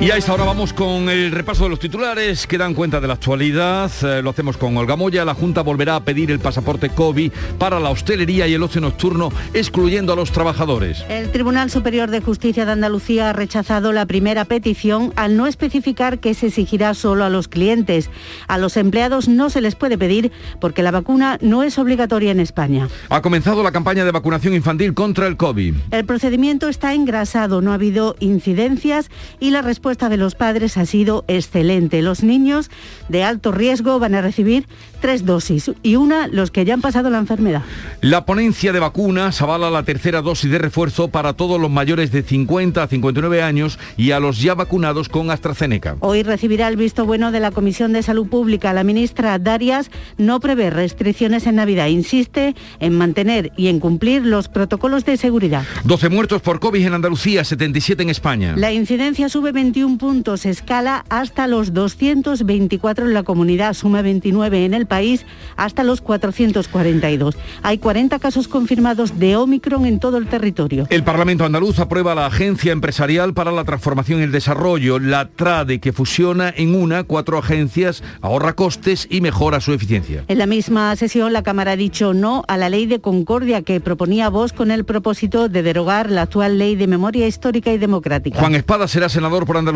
Y a esta hora vamos con el repaso de los titulares que dan cuenta de la actualidad. Eh, lo hacemos con Olga Moya. La Junta volverá a pedir el pasaporte COVID para la hostelería y el ocio nocturno, excluyendo a los trabajadores. El Tribunal Superior de Justicia de Andalucía ha rechazado la primera petición al no especificar que se exigirá solo a los clientes. A los empleados no se les puede pedir porque la vacuna no es obligatoria en España. Ha comenzado la campaña de vacunación infantil contra el COVID. El procedimiento está engrasado, no ha habido incidencias y la respuesta de los padres ha sido excelente. Los niños de alto riesgo van a recibir tres dosis y una los que ya han pasado la enfermedad. La ponencia de vacunas avala la tercera dosis de refuerzo para todos los mayores de 50 a 59 años y a los ya vacunados con AstraZeneca. Hoy recibirá el visto bueno de la Comisión de Salud Pública. La ministra Darias no prevé restricciones en Navidad. Insiste en mantener y en cumplir los protocolos de seguridad. 12 muertos por COVID en Andalucía, 77 en España. La incidencia sube 21 puntos, escala hasta los 224 en la comunidad, suma 29 en el país hasta los 442. Hay 40 casos confirmados de Omicron en todo el territorio. El Parlamento andaluz aprueba la Agencia Empresarial para la Transformación y el Desarrollo, la TRADE, que fusiona en una cuatro agencias, ahorra costes y mejora su eficiencia. En la misma sesión, la Cámara ha dicho no a la ley de concordia que proponía Vox con el propósito de derogar la actual ley de memoria histórica y democrática. Juan Espada será senador por Andalucía.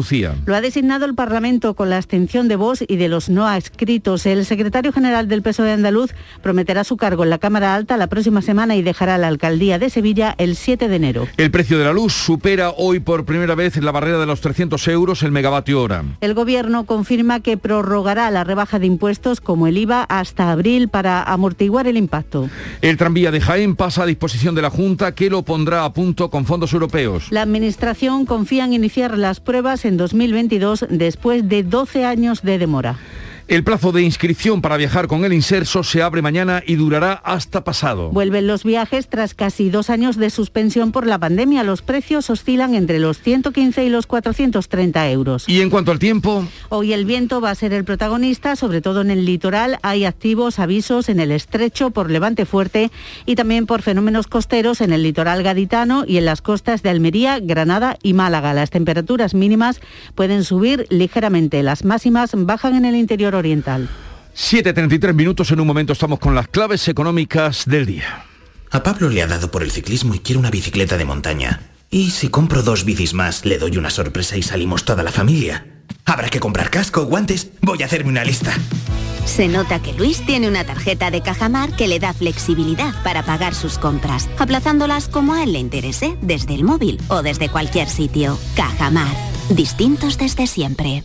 Lo ha designado el Parlamento con la abstención de Vox y de los no adscritos. El secretario general del PSOE andaluz prometerá su cargo en la Cámara Alta la próxima semana y dejará la alcaldía de Sevilla el 7 de enero. El precio de la luz supera hoy por primera vez la barrera de los 300 euros el megavatio hora. El Gobierno confirma que prorrogará la rebaja de impuestos como el IVA hasta abril para amortiguar el impacto. El tranvía de Jaén pasa a disposición de la Junta que lo pondrá a punto con fondos europeos. La Administración confía en iniciar las pruebas en 2022 después de 12 años de demora. El plazo de inscripción para viajar con el inserso se abre mañana y durará hasta pasado. Vuelven los viajes tras casi dos años de suspensión por la pandemia. Los precios oscilan entre los 115 y los 430 euros. Y en cuanto al tiempo, Hoy el viento va a ser el protagonista, sobre todo en el litoral. Hay activos avisos en el estrecho por levante fuerte y también por fenómenos costeros en el litoral gaditano y en las costas de Almería, Granada y Málaga. Las temperaturas mínimas pueden subir ligeramente. Las máximas bajan en el interior oriental. 7.33 minutos, en un momento estamos con las claves económicas del día. A Pablo le ha dado por el ciclismo y quiere una bicicleta de montaña. Y si compro dos bicis más, le doy una sorpresa y salimos toda la familia. Habrá que comprar casco, guantes. Voy a hacerme una lista. Se nota que Luis tiene una tarjeta de Cajamar que le da flexibilidad para pagar sus compras, aplazándolas como a él le interese, desde el móvil o desde cualquier sitio. Cajamar, distintos desde siempre.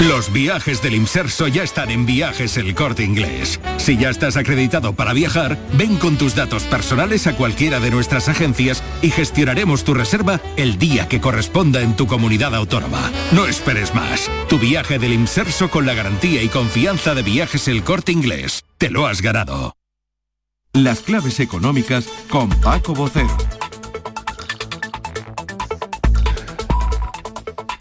Los viajes del Inserso ya están en Viajes El Corte Inglés. Si ya estás acreditado para viajar, ven con tus datos personales a cualquiera de nuestras agencias y gestionaremos tu reserva el día que corresponda en tu comunidad autónoma. No esperes más. Tu viaje del Inserso con la garantía y confianza de Viajes El Corte Inglés. Te lo has ganado. Las claves económicas con Paco Bocero.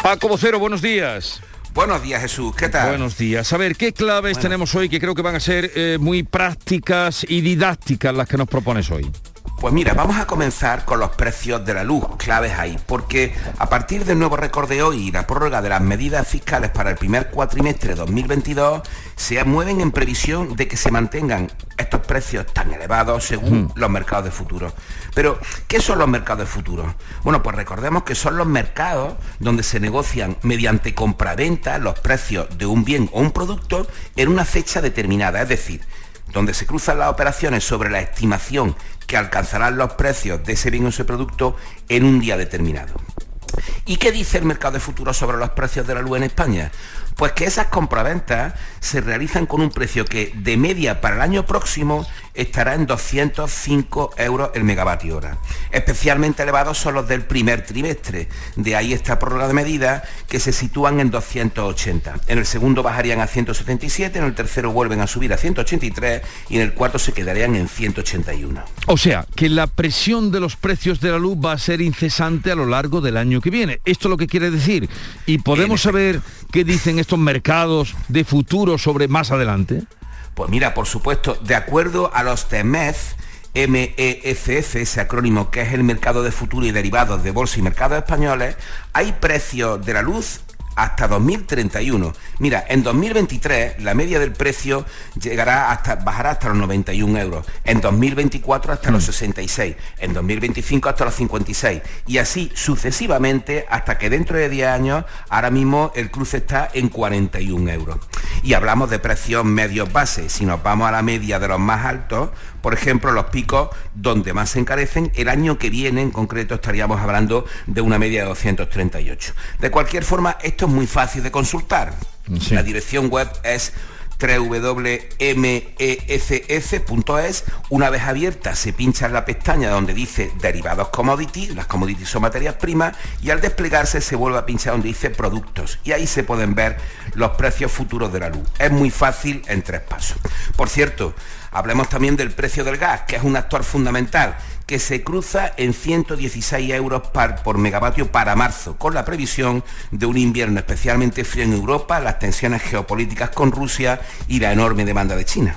Paco Vocero, buenos días. Buenos días Jesús, ¿qué tal? Buenos días. A ver, ¿qué claves tenemos hoy que creo que van a ser eh, muy prácticas y didácticas las que nos propones hoy? Pues mira, vamos a comenzar con los precios de la luz, claves ahí, porque a partir del nuevo récord de hoy y la prórroga de las medidas fiscales para el primer cuatrimestre de 2022, se mueven en previsión de que se mantengan estos precios tan elevados según los mercados de futuro. Pero, ¿qué son los mercados de futuro? Bueno, pues recordemos que son los mercados donde se negocian mediante compraventa los precios de un bien o un producto en una fecha determinada, es decir, donde se cruzan las operaciones sobre la estimación que alcanzarán los precios de ese bien o ese producto en un día determinado. ¿Y qué dice el mercado de futuros sobre los precios de la luz en España? Pues que esas compraventas se realizan con un precio que de media para el año próximo estará en 205 euros el megavatio hora. Especialmente elevados son los del primer trimestre. De ahí esta prórroga de medidas que se sitúan en 280. En el segundo bajarían a 177, en el tercero vuelven a subir a 183 y en el cuarto se quedarían en 181. O sea, que la presión de los precios de la luz va a ser incesante a lo largo del año que viene. Esto es lo que quiere decir. ¿Y podemos saber qué dicen estos mercados de futuro sobre más adelante? Pues mira, por supuesto, de acuerdo a los TEMEZ, MEFF, ese acrónimo que es el mercado de futuro y derivados de bolsa y mercados españoles, hay precios de la luz hasta 2031. Mira, en 2023 la media del precio llegará hasta, bajará hasta los 91 euros, en 2024 hasta los 66, mm. en 2025 hasta los 56 y así sucesivamente hasta que dentro de 10 años ahora mismo el cruce está en 41 euros. Y hablamos de precios medios base, si nos vamos a la media de los más altos, por ejemplo, los picos donde más se encarecen, el año que viene en concreto estaríamos hablando de una media de 238. De cualquier forma, esto es muy fácil de consultar. La dirección web es www.mefs.es. Una vez abierta se pincha en la pestaña donde dice derivados commodity, las commodities son materias primas, y al desplegarse se vuelve a pinchar donde dice productos. Y ahí se pueden ver los precios futuros de la luz. Es muy fácil en tres pasos. Por cierto, Hablemos también del precio del gas, que es un actor fundamental, que se cruza en 116 euros por megavatio para marzo, con la previsión de un invierno especialmente frío en Europa, las tensiones geopolíticas con Rusia y la enorme demanda de China.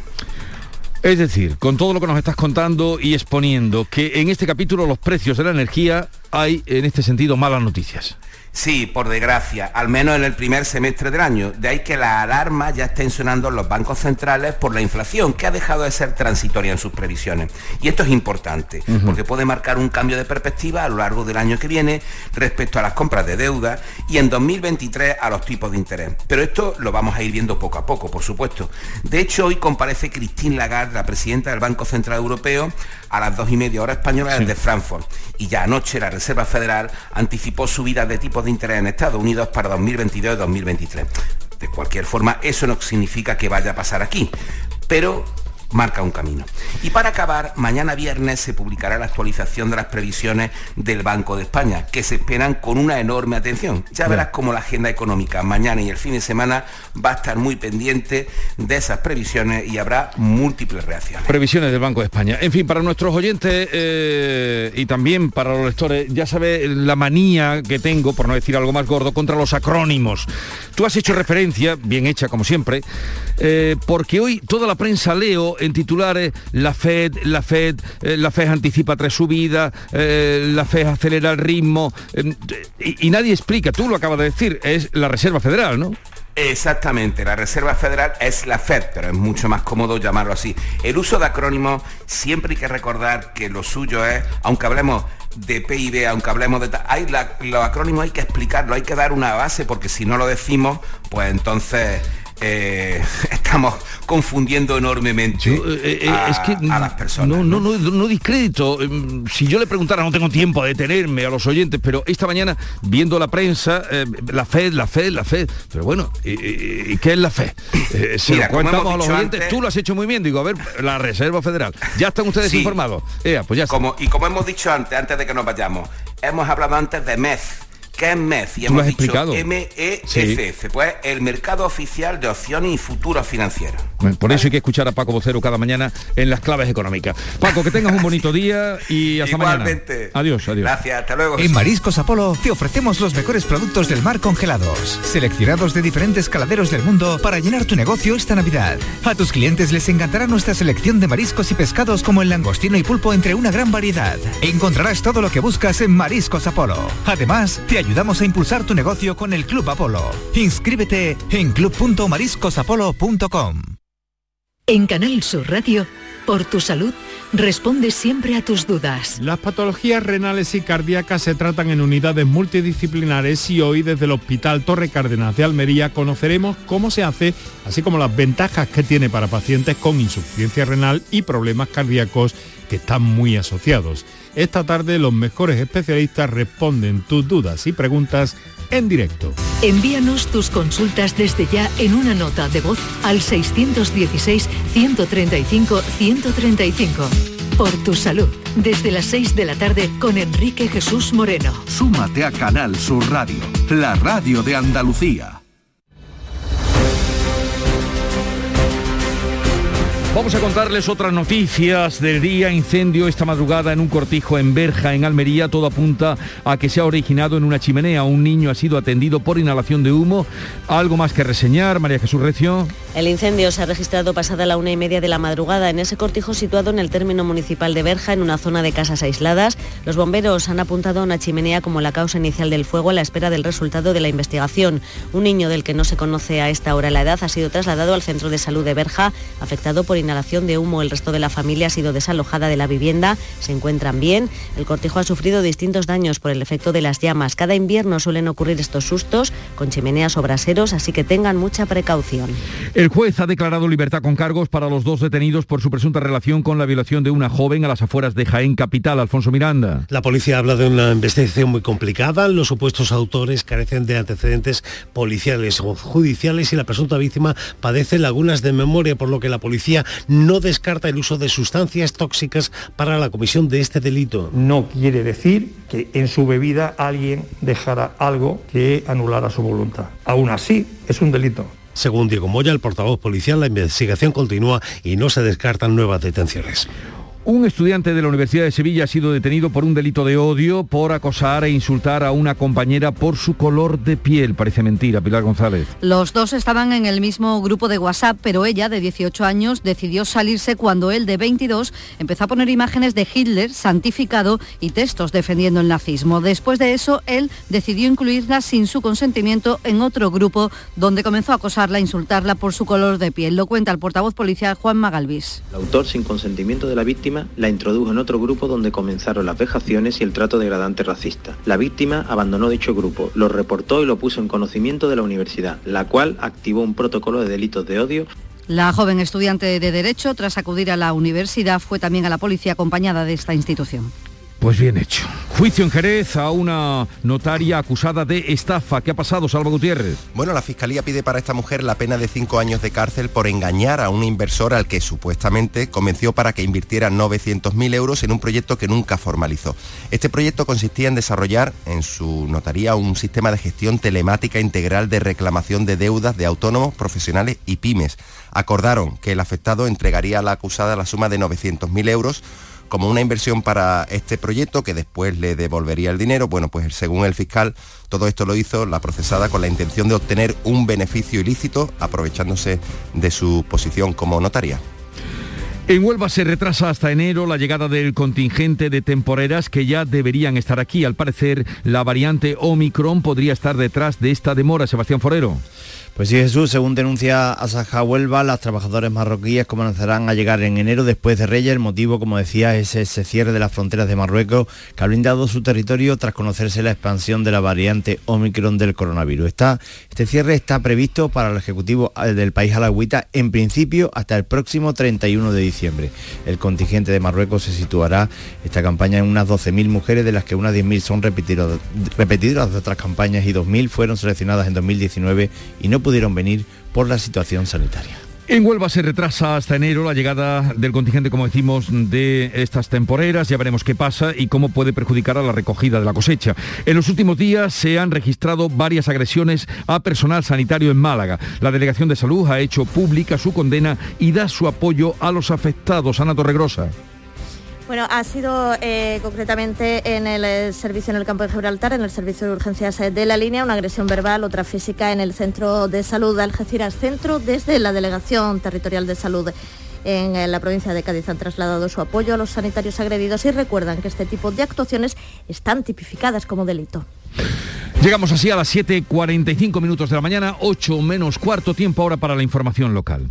Es decir, con todo lo que nos estás contando y exponiendo, que en este capítulo los precios de la energía hay en este sentido malas noticias. Sí, por desgracia, al menos en el primer semestre del año. De ahí que la alarma ya estén sonando en los bancos centrales por la inflación, que ha dejado de ser transitoria en sus previsiones. Y esto es importante, porque puede marcar un cambio de perspectiva a lo largo del año que viene respecto a las compras de deuda y en 2023 a los tipos de interés. Pero esto lo vamos a ir viendo poco a poco, por supuesto. De hecho, hoy comparece Christine Lagarde, la presidenta del Banco Central Europeo, a las dos y media hora española desde Frankfurt. Y ya anoche la Reserva Federal anticipó subidas de tipos de interés en Estados Unidos para 2022 y 2023. De cualquier forma, eso no significa que vaya a pasar aquí, pero marca un camino. Y para acabar, mañana viernes se publicará la actualización de las previsiones del Banco de España, que se esperan con una enorme atención. Ya verás cómo la agenda económica mañana y el fin de semana va a estar muy pendiente de esas previsiones y habrá múltiples reacciones. Previsiones del Banco de España. En fin, para nuestros oyentes eh, y también para los lectores, ya sabe la manía que tengo, por no decir algo más gordo, contra los acrónimos. Tú has hecho referencia, bien hecha como siempre, eh, porque hoy toda la prensa leo en titulares la Fed, la Fed, eh, la Fed anticipa tres subidas, eh, la Fed acelera el ritmo eh, y, nadie explica, tú lo acabas de decir, es la Reserva Federal, ¿no? Exactamente, la Reserva Federal es la Fed, pero es mucho más cómodo llamarlo así. El uso de acrónimos siempre hay que recordar que lo suyo es, aunque hablemos de PIB, aunque hablemos de... Hay los acrónimos hay que explicarlo, hay que dar una base, porque si no lo decimos, pues entonces eh, estamos confundiendo enormemente eh, eh, a, es que a las personas. no, no, no, no discrédito. Si yo le preguntara, no tengo tiempo a detenerme a los oyentes, pero esta mañana viendo la prensa, eh, la Fed, la Fed, la Fed, pero bueno, ¿y, qué es la? Eh, se Mira, lo hemos a los oyentes, antes- tú lo has hecho muy bien, digo, a ver, la Reserva Federal. ¿Ya están ustedes Sí. informados? Ea, pues ya. Como, y como hemos dicho antes, antes de que nos vayamos, hemos hablado antes de MEF. ¿Qué es MEF? Y hemos dicho explicado. M-E-F-F, pues el mercado oficial de opciones y futuros financieros. Bueno, Por eso hay que escuchar a Paco Vocero cada mañana en las claves económicas. Paco, que tengas un bonito día y hasta Igualmente. mañana. Adiós, adiós. Gracias, hasta luego. En Mariscos Apolo te ofrecemos los mejores productos del mar congelados, seleccionados de diferentes caladeros del mundo para llenar tu negocio esta Navidad. A tus clientes les encantará nuestra selección de mariscos y pescados como el langostino y pulpo entre una gran variedad. Encontrarás todo lo que buscas en Mariscos Apolo. Además, te ayudamos a impulsar tu negocio con el Club Apolo. Inscríbete en club.mariscosapolo.com. En Canal Sur Radio, por tu salud, responde siempre a tus dudas. Las patologías renales y cardíacas se tratan en unidades multidisciplinares y hoy desde el Hospital Torre Cárdenas de Almería conoceremos cómo se hace, así como las ventajas que tiene para pacientes con insuficiencia renal y problemas cardíacos que están muy asociados. Esta tarde los mejores especialistas responden tus dudas y preguntas en directo. Envíanos tus consultas desde ya en una nota de voz al 616-135-135. Por tu salud, desde las 6 de la tarde con Enrique Jesús Moreno. Súmate a Canal Sur Radio, la radio de Andalucía. Vamos a contarles otras noticias del día. Incendio esta madrugada en un cortijo en Berja, en Almería. Todo apunta a que se ha originado en una chimenea. Un niño ha sido atendido por inhalación de humo. Algo más que reseñar, María Jesús Recio. El incendio se ha registrado pasada la una y media de la madrugada en ese cortijo situado en el término municipal de Berja, en una zona de casas aisladas. Los bomberos han apuntado a una chimenea como la causa inicial del fuego a la espera del resultado de la investigación. Un niño del que no se conoce a esta hora la edad ha sido trasladado al centro de salud de Berja, afectado por inhalación de humo. El resto de la familia ha sido desalojada de la vivienda. Se encuentran bien. El cortijo ha sufrido distintos daños por el efecto de las llamas. Cada invierno suelen ocurrir estos sustos con chimeneas o braseros, así que tengan mucha precaución. El juez ha declarado libertad con cargos para los dos detenidos por su presunta relación con la violación de una joven a las afueras de Jaén Capital, Alfonso Miranda. La policía habla de una investigación muy complicada. Los supuestos autores carecen de antecedentes policiales o judiciales y la presunta víctima padece lagunas de memoria, por lo que la policía no descarta el uso de sustancias tóxicas para la comisión de este delito. No quiere decir que en su bebida alguien dejara algo que anulara su voluntad. Aún así, es un delito. Según Diego Moya, el portavoz policial, la investigación continúa y no se descartan nuevas detenciones. Un estudiante de la Universidad de Sevilla ha sido detenido por un delito de odio por acosar e insultar a una compañera por su color de piel. Parece mentira, Pilar González. Los dos estaban en el mismo grupo de WhatsApp, pero ella, de 18 años, decidió salirse cuando él, de 22, empezó a poner imágenes de Hitler santificado y textos defendiendo el nazismo. Después de eso, él decidió incluirla sin su consentimiento en otro grupo donde comenzó a acosarla e insultarla por su color de piel. Lo cuenta el portavoz policial Juan Magalvis. El autor, sin consentimiento de la víctima, la introdujo en otro grupo donde comenzaron las vejaciones y el trato degradante racista. La víctima abandonó dicho grupo, lo reportó y lo puso en conocimiento de la universidad, la cual activó un protocolo de delitos de odio La joven estudiante de Derecho, tras acudir a la universidad, fue también a la policía acompañada de esta institución. Pues bien hecho. Juicio en Jerez a una notaria acusada de estafa. ¿Qué ha pasado, Salva Gutiérrez? Bueno, la Fiscalía pide para esta mujer la pena de cinco años de cárcel por engañar a un inversor al que supuestamente convenció para que invirtiera 900.000 euros en un proyecto que nunca formalizó. Este proyecto consistía en desarrollar en su notaría un sistema de gestión telemática integral de reclamación de deudas de autónomos, profesionales y pymes. Acordaron que el afectado entregaría a la acusada la suma de 900.000 euros como una inversión para este proyecto que después le devolvería el dinero. Bueno, pues según el fiscal, todo esto lo hizo la procesada con la intención de obtener un beneficio ilícito aprovechándose de su posición como notaria. En Huelva se retrasa hasta enero la llegada del contingente de temporeras que ya deberían estar aquí. Al parecer, la variante Omicron podría estar detrás de esta demora. Sebastián Forero. Pues sí, Jesús, según denuncia Asaja Huelva, las trabajadoras marroquíes comenzarán a llegar en enero después de Reyes. El motivo, como decía, es ese cierre de las fronteras de Marruecos que ha blindado su territorio tras conocerse la expansión de la variante Omicron del coronavirus. este cierre está previsto para el Ejecutivo eh, del país alagüita en principio hasta el próximo 31 de diciembre. El contingente de Marruecos se situará esta campaña en unas 12.000 mujeres, de las que unas 10.000 son repetidas de otras campañas y 2.000 fueron seleccionadas en 2019 y no pudieron venir por la situación sanitaria. En Huelva se retrasa hasta enero la llegada del contingente, como decimos, de estas temporeras. Ya veremos qué pasa y cómo puede perjudicar a la recogida de la cosecha. En los últimos días se han registrado varias agresiones a personal sanitario en Málaga. La Delegación de Salud ha hecho pública su condena y da su apoyo a los afectados. Ana Torregrosa. Bueno, ha sido eh, concretamente en el eh, servicio en el campo de Gibraltar, en el servicio de urgencias eh, de la línea, una agresión verbal, otra física en el centro de salud de Algeciras Centro, desde la Delegación Territorial de Salud en la provincia de Cádiz han trasladado su apoyo a los sanitarios agredidos y recuerdan que este tipo de actuaciones están tipificadas como delito. Llegamos así a las 7.45 minutos de la mañana, 8 menos cuarto tiempo ahora para la información local.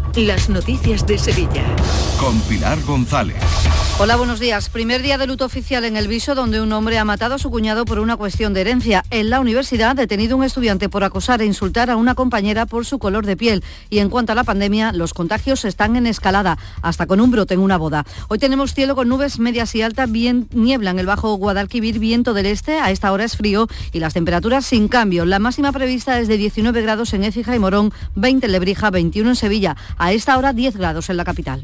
las noticias de Sevilla. Con Pilar González. Hola, buenos días. Primer día de luto oficial en el Viso, donde un hombre ha matado a su cuñado por una cuestión de herencia. En la universidad, detenido un estudiante por acosar e insultar a una compañera por su color de piel. Y en cuanto a la pandemia, los contagios están en escalada, hasta con un brote en una boda. Hoy tenemos cielo con nubes medias y altas, bien niebla en el Bajo Guadalquivir, viento del este, a esta hora es frío y las temperaturas sin cambio. La máxima prevista es de 19 grados en Écija y Morón, 20 en Lebrija, 21 en Sevilla. A esta hora 10 grados en la capital.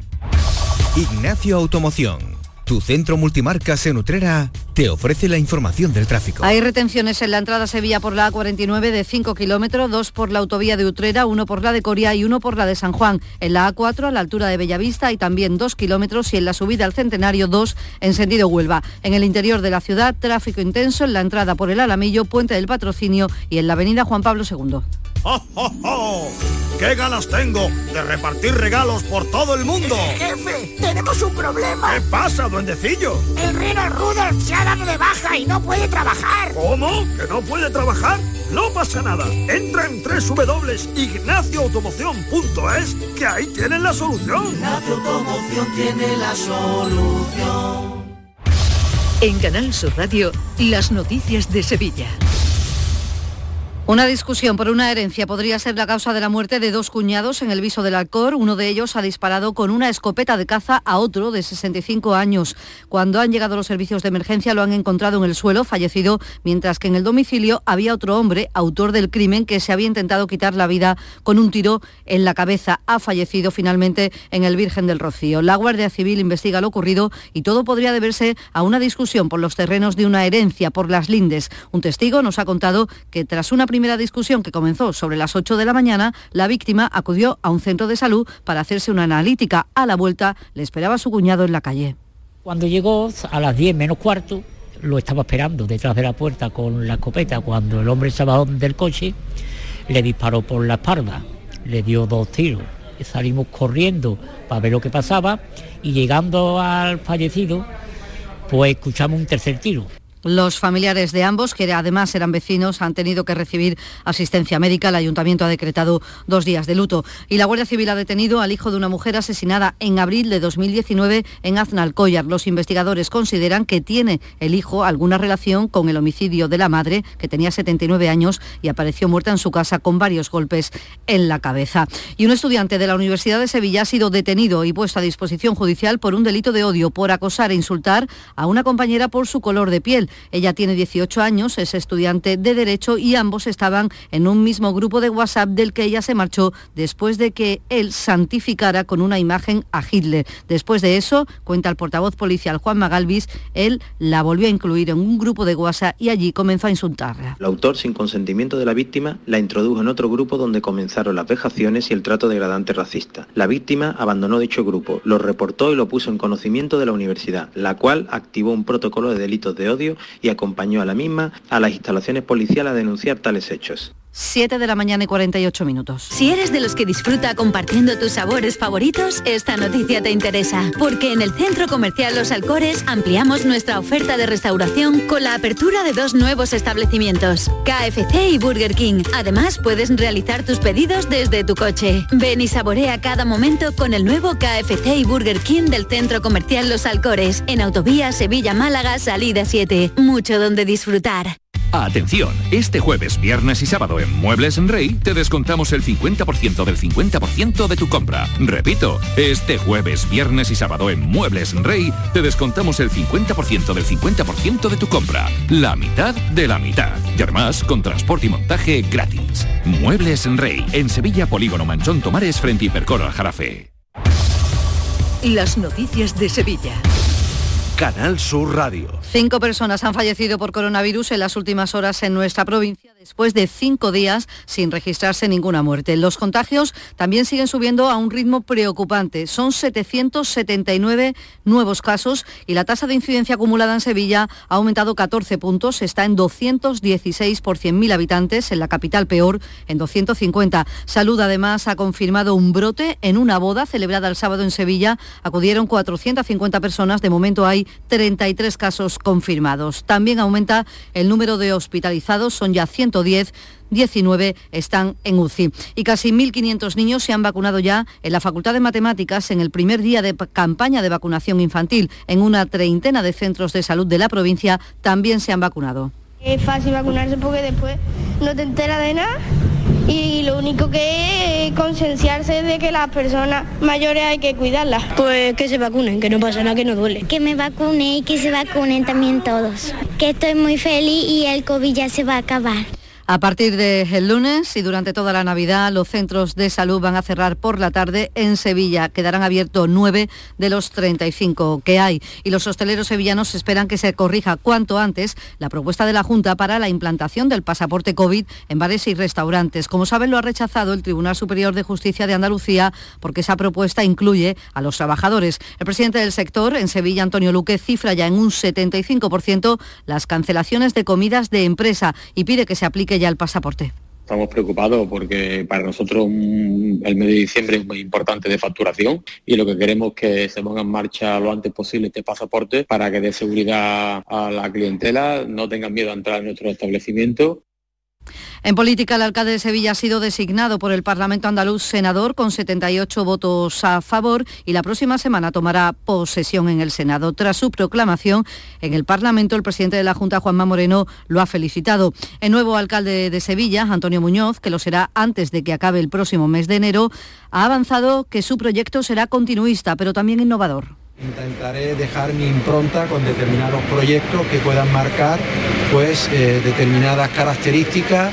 Ignacio Automoción, tu centro multimarcas en Utrera, te ofrece la información del tráfico. Hay retenciones en la entrada a Sevilla por la A49 de 5 kilómetros, dos por la autovía de Utrera, uno por la de Coria y uno por la de San Juan. En la A4 a la altura de Bellavista hay también dos kilómetros y en la subida al Centenario dos en sentido Huelva. En el interior de la ciudad, tráfico intenso en la entrada por el Alamillo, Puente del Patrocinio y en la avenida Juan Pablo II. ¡Oh, oh, oh! qué ganas tengo de repartir regalos por todo el mundo! ¡Jefe! ¡Tenemos un problema! ¿Qué pasa, duendecillo? El reno Rudolf se ha dado de baja y no puede trabajar. ¿Cómo? ¿Que no puede trabajar? No pasa nada. Entra en www.ignacioautomoción.es que ahí tienen la solución. Ignacio Automoción tiene la solución. En Canal Sur Radio, las noticias de Sevilla. Una discusión por una herencia podría ser la causa de la muerte de dos cuñados en el viso del Alcor. Uno de ellos ha disparado con una escopeta de caza a otro de 65 años. Cuando han llegado los servicios de emergencia lo han encontrado en el suelo, fallecido, mientras que en el domicilio había otro hombre, autor del crimen, que se había intentado quitar la vida con un tiro en la cabeza. Ha fallecido finalmente en el Virgen del Rocío. La Guardia Civil investiga lo ocurrido y todo podría deberse a una discusión por los terrenos de una herencia, por las lindes. Un testigo nos ha contado que tras una primera discusión que comenzó sobre las 8 de la mañana, la víctima acudió a un centro de salud para hacerse una analítica. A la vuelta le esperaba su cuñado en la calle. Cuando llegó a las 10 menos cuarto, lo estaba esperando detrás de la puerta con la escopeta. Cuando el hombre se bajó del coche, le disparó por la espalda, le dio dos tiros. Salimos corriendo para ver lo que pasaba y llegando al fallecido, pues escuchamos un tercer tiro. Los familiares de ambos, que además eran vecinos, han tenido que recibir asistencia médica. El ayuntamiento ha decretado dos días de luto. Y la Guardia Civil ha detenido al hijo de una mujer asesinada en abril de 2019 en Aznalcóllar. Los investigadores consideran que tiene el hijo alguna relación con el homicidio de la madre, que tenía 79 años y apareció muerta en su casa con varios golpes en la cabeza. Y un estudiante de la Universidad de Sevilla ha sido detenido y puesto a disposición judicial por un delito de odio, por acosar e insultar a una compañera por su color de piel. Ella tiene 18 años, es estudiante de Derecho y ambos estaban en un mismo grupo de WhatsApp del que ella se marchó después de que él santificara con una imagen a Hitler. Después de eso, cuenta el portavoz policial Juan Magalvis, él la volvió a incluir en un grupo de WhatsApp y allí comenzó a insultarla. El autor, sin consentimiento de la víctima, la introdujo en otro grupo donde comenzaron las vejaciones y el trato degradante racista. La víctima abandonó dicho grupo, lo reportó y lo puso en conocimiento de la universidad, la cual activó un protocolo de delitos de odio y acompañó a la misma a las instalaciones policiales a denunciar tales hechos. 7 de la mañana y 48 minutos. Si eres de los que disfruta compartiendo tus sabores favoritos, esta noticia te interesa, porque en el Centro Comercial Los Alcores ampliamos nuestra oferta de restauración con la apertura de dos nuevos establecimientos, KFC y Burger King. Además, puedes realizar tus pedidos desde tu coche. Ven y saborea cada momento con el nuevo KFC y Burger King del Centro Comercial Los Alcores, en Autovía Sevilla-Málaga, salida 7. Mucho donde disfrutar. Atención, este jueves, viernes y sábado en Muebles en Rey te descontamos el 50% del 50% de tu compra. Repito, este jueves, viernes y sábado en Muebles en Rey te descontamos el 50% del 50% de tu compra. La mitad de la mitad. Y además con transporte y montaje gratis. Muebles en Rey, en Sevilla Polígono Manchón Tomares frente a Hipercor al Jarafe. Las noticias de Sevilla. Canal Sur Radio. Cinco personas han fallecido por coronavirus en las últimas horas en nuestra provincia después de cinco días sin registrarse ninguna muerte. Los contagios también siguen subiendo a un ritmo preocupante. Son 779 nuevos casos y la tasa de incidencia acumulada en Sevilla ha aumentado 14 puntos. Está en 216 por 100.000 habitantes, en la capital peor, en 250. Salud además ha confirmado un brote en una boda celebrada el sábado en Sevilla. Acudieron 450 personas. De momento hay 33 casos confirmados. También aumenta el número de hospitalizados, son ya 110 19 están en UCI. Y casi 1.500 niños se han vacunado ya en la Facultad de Matemáticas en el primer día de campaña de vacunación infantil. En una treintena de centros de salud de la provincia también se han vacunado. Es fácil vacunarse porque después no te enteras de nada y lo único que es concienciarse de que las personas mayores hay que cuidarlas. Pues que se vacunen, que no pasa nada, que no duele. Que me vacune y que se vacunen también todos. Que estoy muy feliz y el COVID ya se va a acabar. A partir del lunes y durante toda la Navidad, los centros de salud van a cerrar por la tarde en Sevilla. Quedarán abiertos nueve de los 35 que hay. Y los hosteleros sevillanos esperan que se corrija cuanto antes la propuesta de la Junta para la implantación del pasaporte COVID en bares y restaurantes. Como saben, lo ha rechazado el Tribunal Superior de Justicia de Andalucía porque esa propuesta incluye a los trabajadores. El presidente del sector en Sevilla, Antonio Luque, cifra ya en un 75% las cancelaciones de comidas de empresa y pide que se aplique ya el pasaporte. Estamos preocupados porque para nosotros el mes de diciembre es muy importante de facturación y lo que queremos es que se ponga en marcha lo antes posible este pasaporte para que dé seguridad a la clientela, no tengan miedo a entrar en nuestro establecimiento en política, el alcalde de Sevilla ha sido designado por el Parlamento andaluz senador con 78 votos a favor y la próxima semana tomará posesión en el Senado. Tras su proclamación en el Parlamento, el presidente de la Junta, Juanma Moreno, lo ha felicitado. El nuevo alcalde de Sevilla, Antonio Muñoz, que lo será antes de que acabe el próximo mes de enero, ha avanzado que su proyecto será continuista, pero también innovador. Intentaré dejar mi impronta con determinados proyectos que puedan marcar pues, eh, determinadas características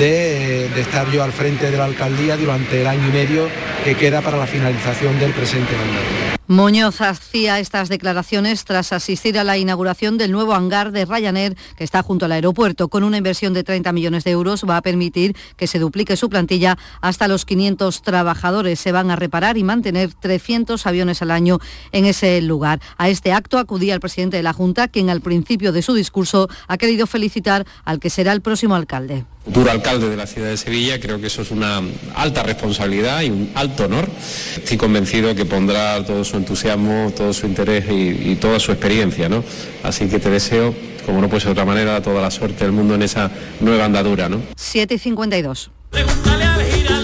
de, de, estar yo al frente de la alcaldía durante el año y medio que queda para la finalización del presente mandato. Muñoz hacía estas declaraciones tras asistir a la inauguración del nuevo hangar de Ryanair que está junto al aeropuerto. Con una inversión de 30 millones de euros va a permitir que se duplique su plantilla hasta los 500 trabajadores. Se van a reparar y mantener 300 aviones al año en ese lugar. A este acto acudía el presidente de la Junta, quien al principio de su discurso ha querido felicitar al que será el próximo alcalde futuro alcalde de la ciudad de Sevilla, creo que eso es una alta responsabilidad y un alto honor. Estoy convencido que pondrá todo su entusiasmo, todo su interés y, toda su experiencia, ¿no? Así que te deseo, como no puede ser de otra manera, toda la suerte del mundo en esa nueva andadura, ¿no? 7 y 52. Cuenta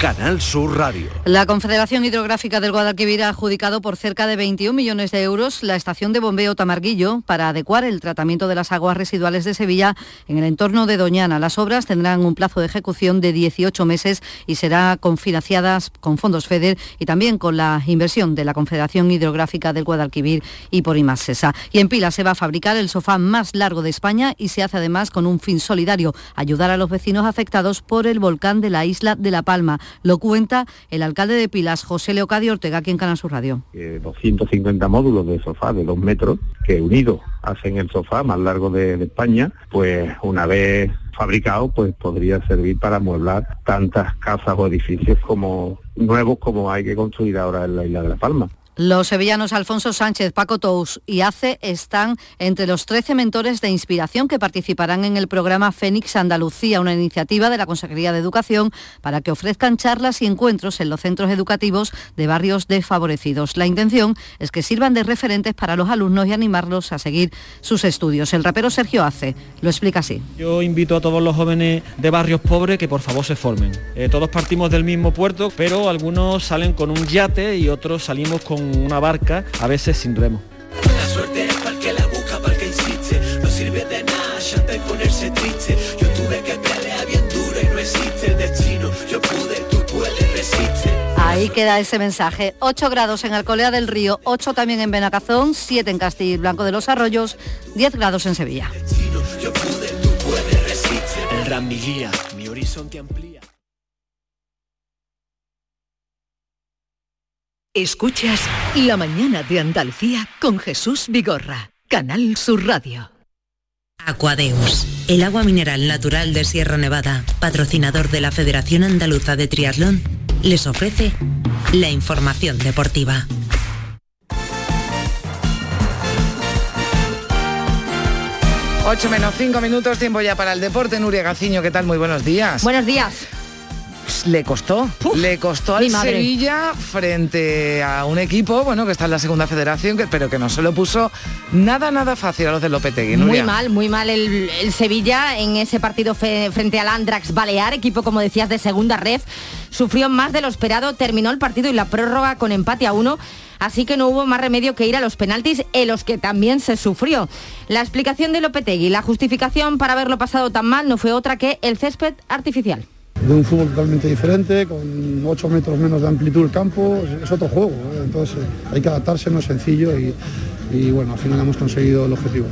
Canal Sur Radio. La Confederación Hidrográfica del Guadalquivir ha adjudicado por cerca de 21 millones de euros la estación de bombeo Tamarguillo para adecuar el tratamiento de las aguas residuales de Sevilla en el entorno de Doñana. Las obras tendrán un plazo de ejecución de 18 meses y serán confinanciadas con fondos FEDER y también con la inversión de la Confederación Hidrográfica del Guadalquivir y por Imasesa. Y en Pila se va a fabricar el sofá más largo de España y se hace además con un fin solidario, ayudar a los vecinos afectados por el volcán de la isla de La Palma. Lo cuenta el alcalde de Pilas, José Leocadio Ortega, aquí en Canal Sur Radio. 250 módulos de sofá de dos metros que unidos hacen el sofá más largo de, de España, pues una vez fabricado, pues podría servir para amueblar tantas casas o edificios como nuevos como hay que construir ahora en la isla de La Palma. Los sevillanos Alfonso Sánchez, Paco Tous y ACE están entre los 13 mentores de inspiración que participarán en el programa Fénix Andalucía, una iniciativa de la Consejería de Educación para que ofrezcan charlas y encuentros en los centros educativos de barrios desfavorecidos. La intención es que sirvan de referentes para los alumnos y animarlos a seguir sus estudios. El rapero Sergio ACE lo explica así. Yo invito a todos los jóvenes de barrios pobres que por favor se formen. Eh, todos partimos del mismo puerto, pero algunos salen con un yate y otros salimos con una barca, a veces sin remo. La suerte es para que la busca, para que insiste. No sirve de nada, chanta y ponerse triste. Yo tuve que pelear bien duro y no existe el destino. Yo pude, tú puedes, resiste. Ahí queda ese mensaje. 8 grados en Alcolea del Río, 8 también en Benacazón, 7 en Castillo Blanco de los Arroyos, 10 grados en Sevilla. Yo pude, tú puedes, resiste. El ram mi guía, mi horizonte amplía. Escuchas La mañana de Andalucía con Jesús Vigorra, Canal Sur Radio. Aquadeus, el agua mineral natural de Sierra Nevada, patrocinador de la Federación Andaluza de Triatlón, les ofrece la información deportiva. Ocho menos cinco minutos, tiempo ya para el deporte. Nuria Gaciño, ¿qué tal? Muy buenos días. Buenos días. Le costó, le costó al. Sevilla frente a un equipo, bueno, que está en la segunda federación, que, pero que no se lo puso nada, nada fácil a los de Lopetegui. Muy mal, muy mal el, el Sevilla en ese partido fe- frente al Andrax Balear, equipo como decías de segunda ref. Sufrió más de lo esperado, terminó el partido y la prórroga con empate a uno. Así que no hubo más remedio que ir a los penaltis en los que también se sufrió. La explicación de Lopetegui, la justificación para haberlo pasado tan mal no fue otra que el césped artificial. De un fútbol totalmente diferente, con 8 metros menos de amplitud el campo, es, otro juego, ¿eh? entonces eh, hay que adaptarse, no es sencillo y, y bueno, al final hemos conseguido el objetivo.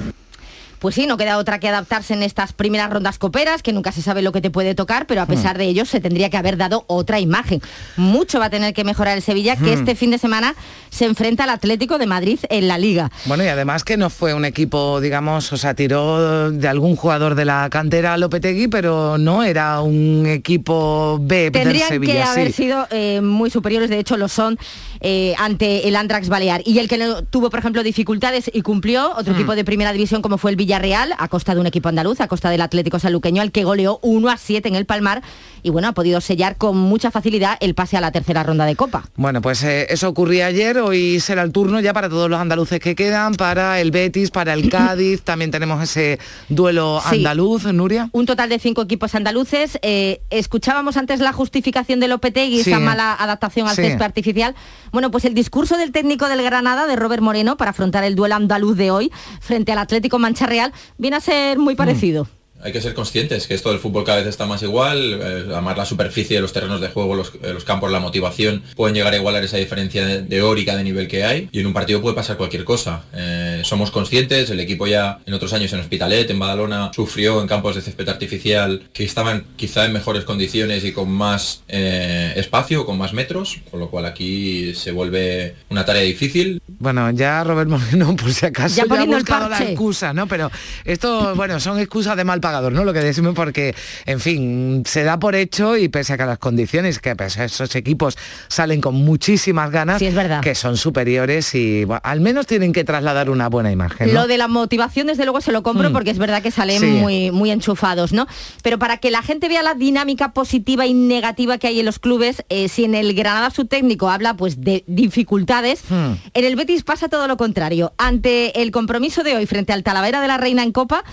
Pues sí, no queda otra que adaptarse en estas primeras rondas coperas, que nunca se sabe lo que te puede tocar, pero a Hmm. pesar de ello se tendría que haber dado otra imagen. Mucho va a tener que mejorar el Sevilla, que Hmm. este fin de semana se enfrenta al Atlético de Madrid en la Liga. Bueno, y además que no fue un equipo, digamos, o sea, tiró de algún jugador de la cantera a Lopetegui, pero no era un equipo B del Tendrían Sevilla. que haber sí. sido eh, muy superiores, de hecho lo son eh, ante el Andrax Balear. Y el que no tuvo, por ejemplo, dificultades y cumplió, otro Hmm. equipo de primera división como fue el Villarreal, a costa de un equipo andaluz, a costa del Atlético Saluqueño, al que goleó 1 a 7 en el Palmar y bueno, ha podido sellar con mucha facilidad el pase a la tercera ronda de Copa. Bueno, pues eh, eso ocurría ayer, hoy será el turno ya para todos los andaluces que quedan, para el Betis, para el Cádiz, también tenemos ese duelo Sí. andaluz, Nuria. Un total de cinco equipos andaluces. Eh, escuchábamos antes la justificación de Lopetegui, Sí. esa mala adaptación al Sí. césped artificial. Bueno, pues el discurso del técnico del Granada, de Robert Moreno, para afrontar el duelo andaluz de hoy frente al Atlético Mancha Real, viene a ser muy parecido. Hay que ser conscientes que esto del fútbol cada vez está más igual, eh, además la superficie de los terrenos de juego, los, eh, los campos, la motivación pueden llegar a igualar esa diferencia de, de órica de nivel que hay y en un partido puede pasar cualquier cosa. Eh, somos conscientes, el equipo ya en otros años en Hospitalet, en Badalona, sufrió en campos de césped artificial que estaban quizá en mejores condiciones y con más eh, espacio, con más metros, con lo cual aquí se vuelve una tarea difícil. Bueno, ya Robert Moreno, por si acaso, Ya ya, ha buscado la excusa, ¿no? Pero esto, bueno, son excusas de mal pagador, ¿no? Lo que decimos porque, en fin, se da por hecho y pese a que las condiciones, que pese a esos equipos salen con muchísimas ganas, es verdad. que son superiores y bueno, al menos tienen que trasladar una buena imagen. ¿no? Lo de la motivación, desde luego, se lo compro Mm. porque es verdad que salen Sí. muy, muy enchufados, ¿no? Pero para que la gente vea la dinámica positiva y negativa que hay en los clubes, eh, si en el Granada su técnico habla pues de dificultades, Hmm. en el Betis pasa todo lo contrario. Ante el compromiso de hoy frente al Talavera de la Reina en Copa,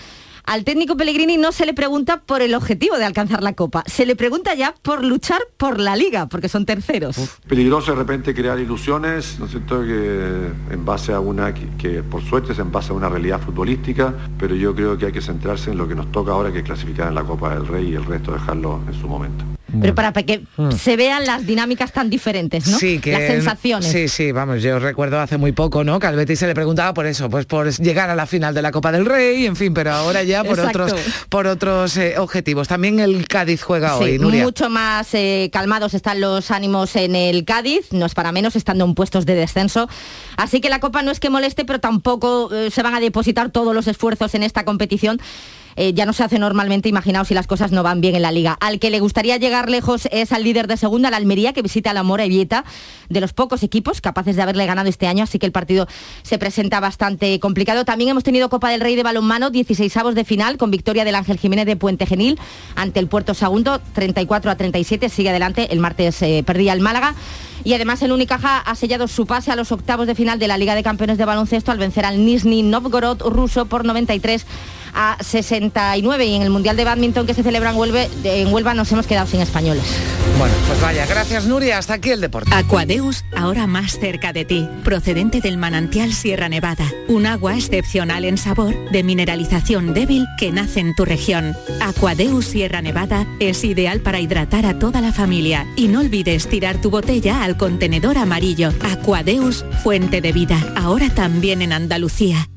Al técnico Pellegrini no se le pregunta por el objetivo de alcanzar la Copa, se le pregunta ya por luchar por la Liga, porque son terceros. Peligroso de repente crear ilusiones, ¿no es cierto? Que en base a una, que, por suerte es en base a una realidad futbolística, pero yo creo que hay que centrarse en lo que nos toca ahora, que es clasificar en la Copa del Rey y el resto dejarlo en su momento. Pero para que Mm. se vean las dinámicas tan diferentes, ¿no? Sí, que las sensaciones. Sí, sí, vamos, yo recuerdo hace muy poco, ¿no? Que al Betis se le preguntaba por eso, pues por llegar a la final de la Copa del Rey, en fin, pero ahora ya por Exacto. otros por otros eh, objetivos. También el Cádiz juega Sí, hoy, Nuria. mucho más eh, calmados están los ánimos en el Cádiz, no es para menos, estando en puestos de descenso. Así que la Copa no es que moleste, pero tampoco eh, se van a depositar todos los esfuerzos en esta competición. Eh, ya no se hace normalmente, imaginaos si las cosas no van bien en la liga. Al que le gustaría llegar lejos es al líder de segunda, la Almería, que visita la Mora Vieta, de los pocos equipos capaces de haberle ganado este año, así que el partido se presenta bastante complicado. También hemos tenido Copa del Rey de balonmano, 16 avos de final, con victoria del Ángel Jiménez de Puente Genil ante el Puerto Sagunto, 34 a 37, sigue adelante, el martes eh, perdía el Málaga. Y además el Unicaja ha sellado su pase a los octavos de final de la Liga de Campeones de Baloncesto al vencer al Nizhny Novgorod ruso por 93 a 69 y en el Mundial de Badminton que se celebra en Huelva, en Huelva nos hemos quedado sin españoles. Bueno, pues vaya, gracias Nuria, hasta aquí el deporte. Aquadeus, ahora más cerca de ti, procedente del manantial Sierra Nevada, un agua excepcional en sabor, de mineralización débil que nace en tu región. Aquadeus Sierra Nevada es ideal para hidratar a toda la familia y no olvides tirar tu botella al contenedor amarillo. Aquadeus, fuente de vida, ahora también en Andalucía.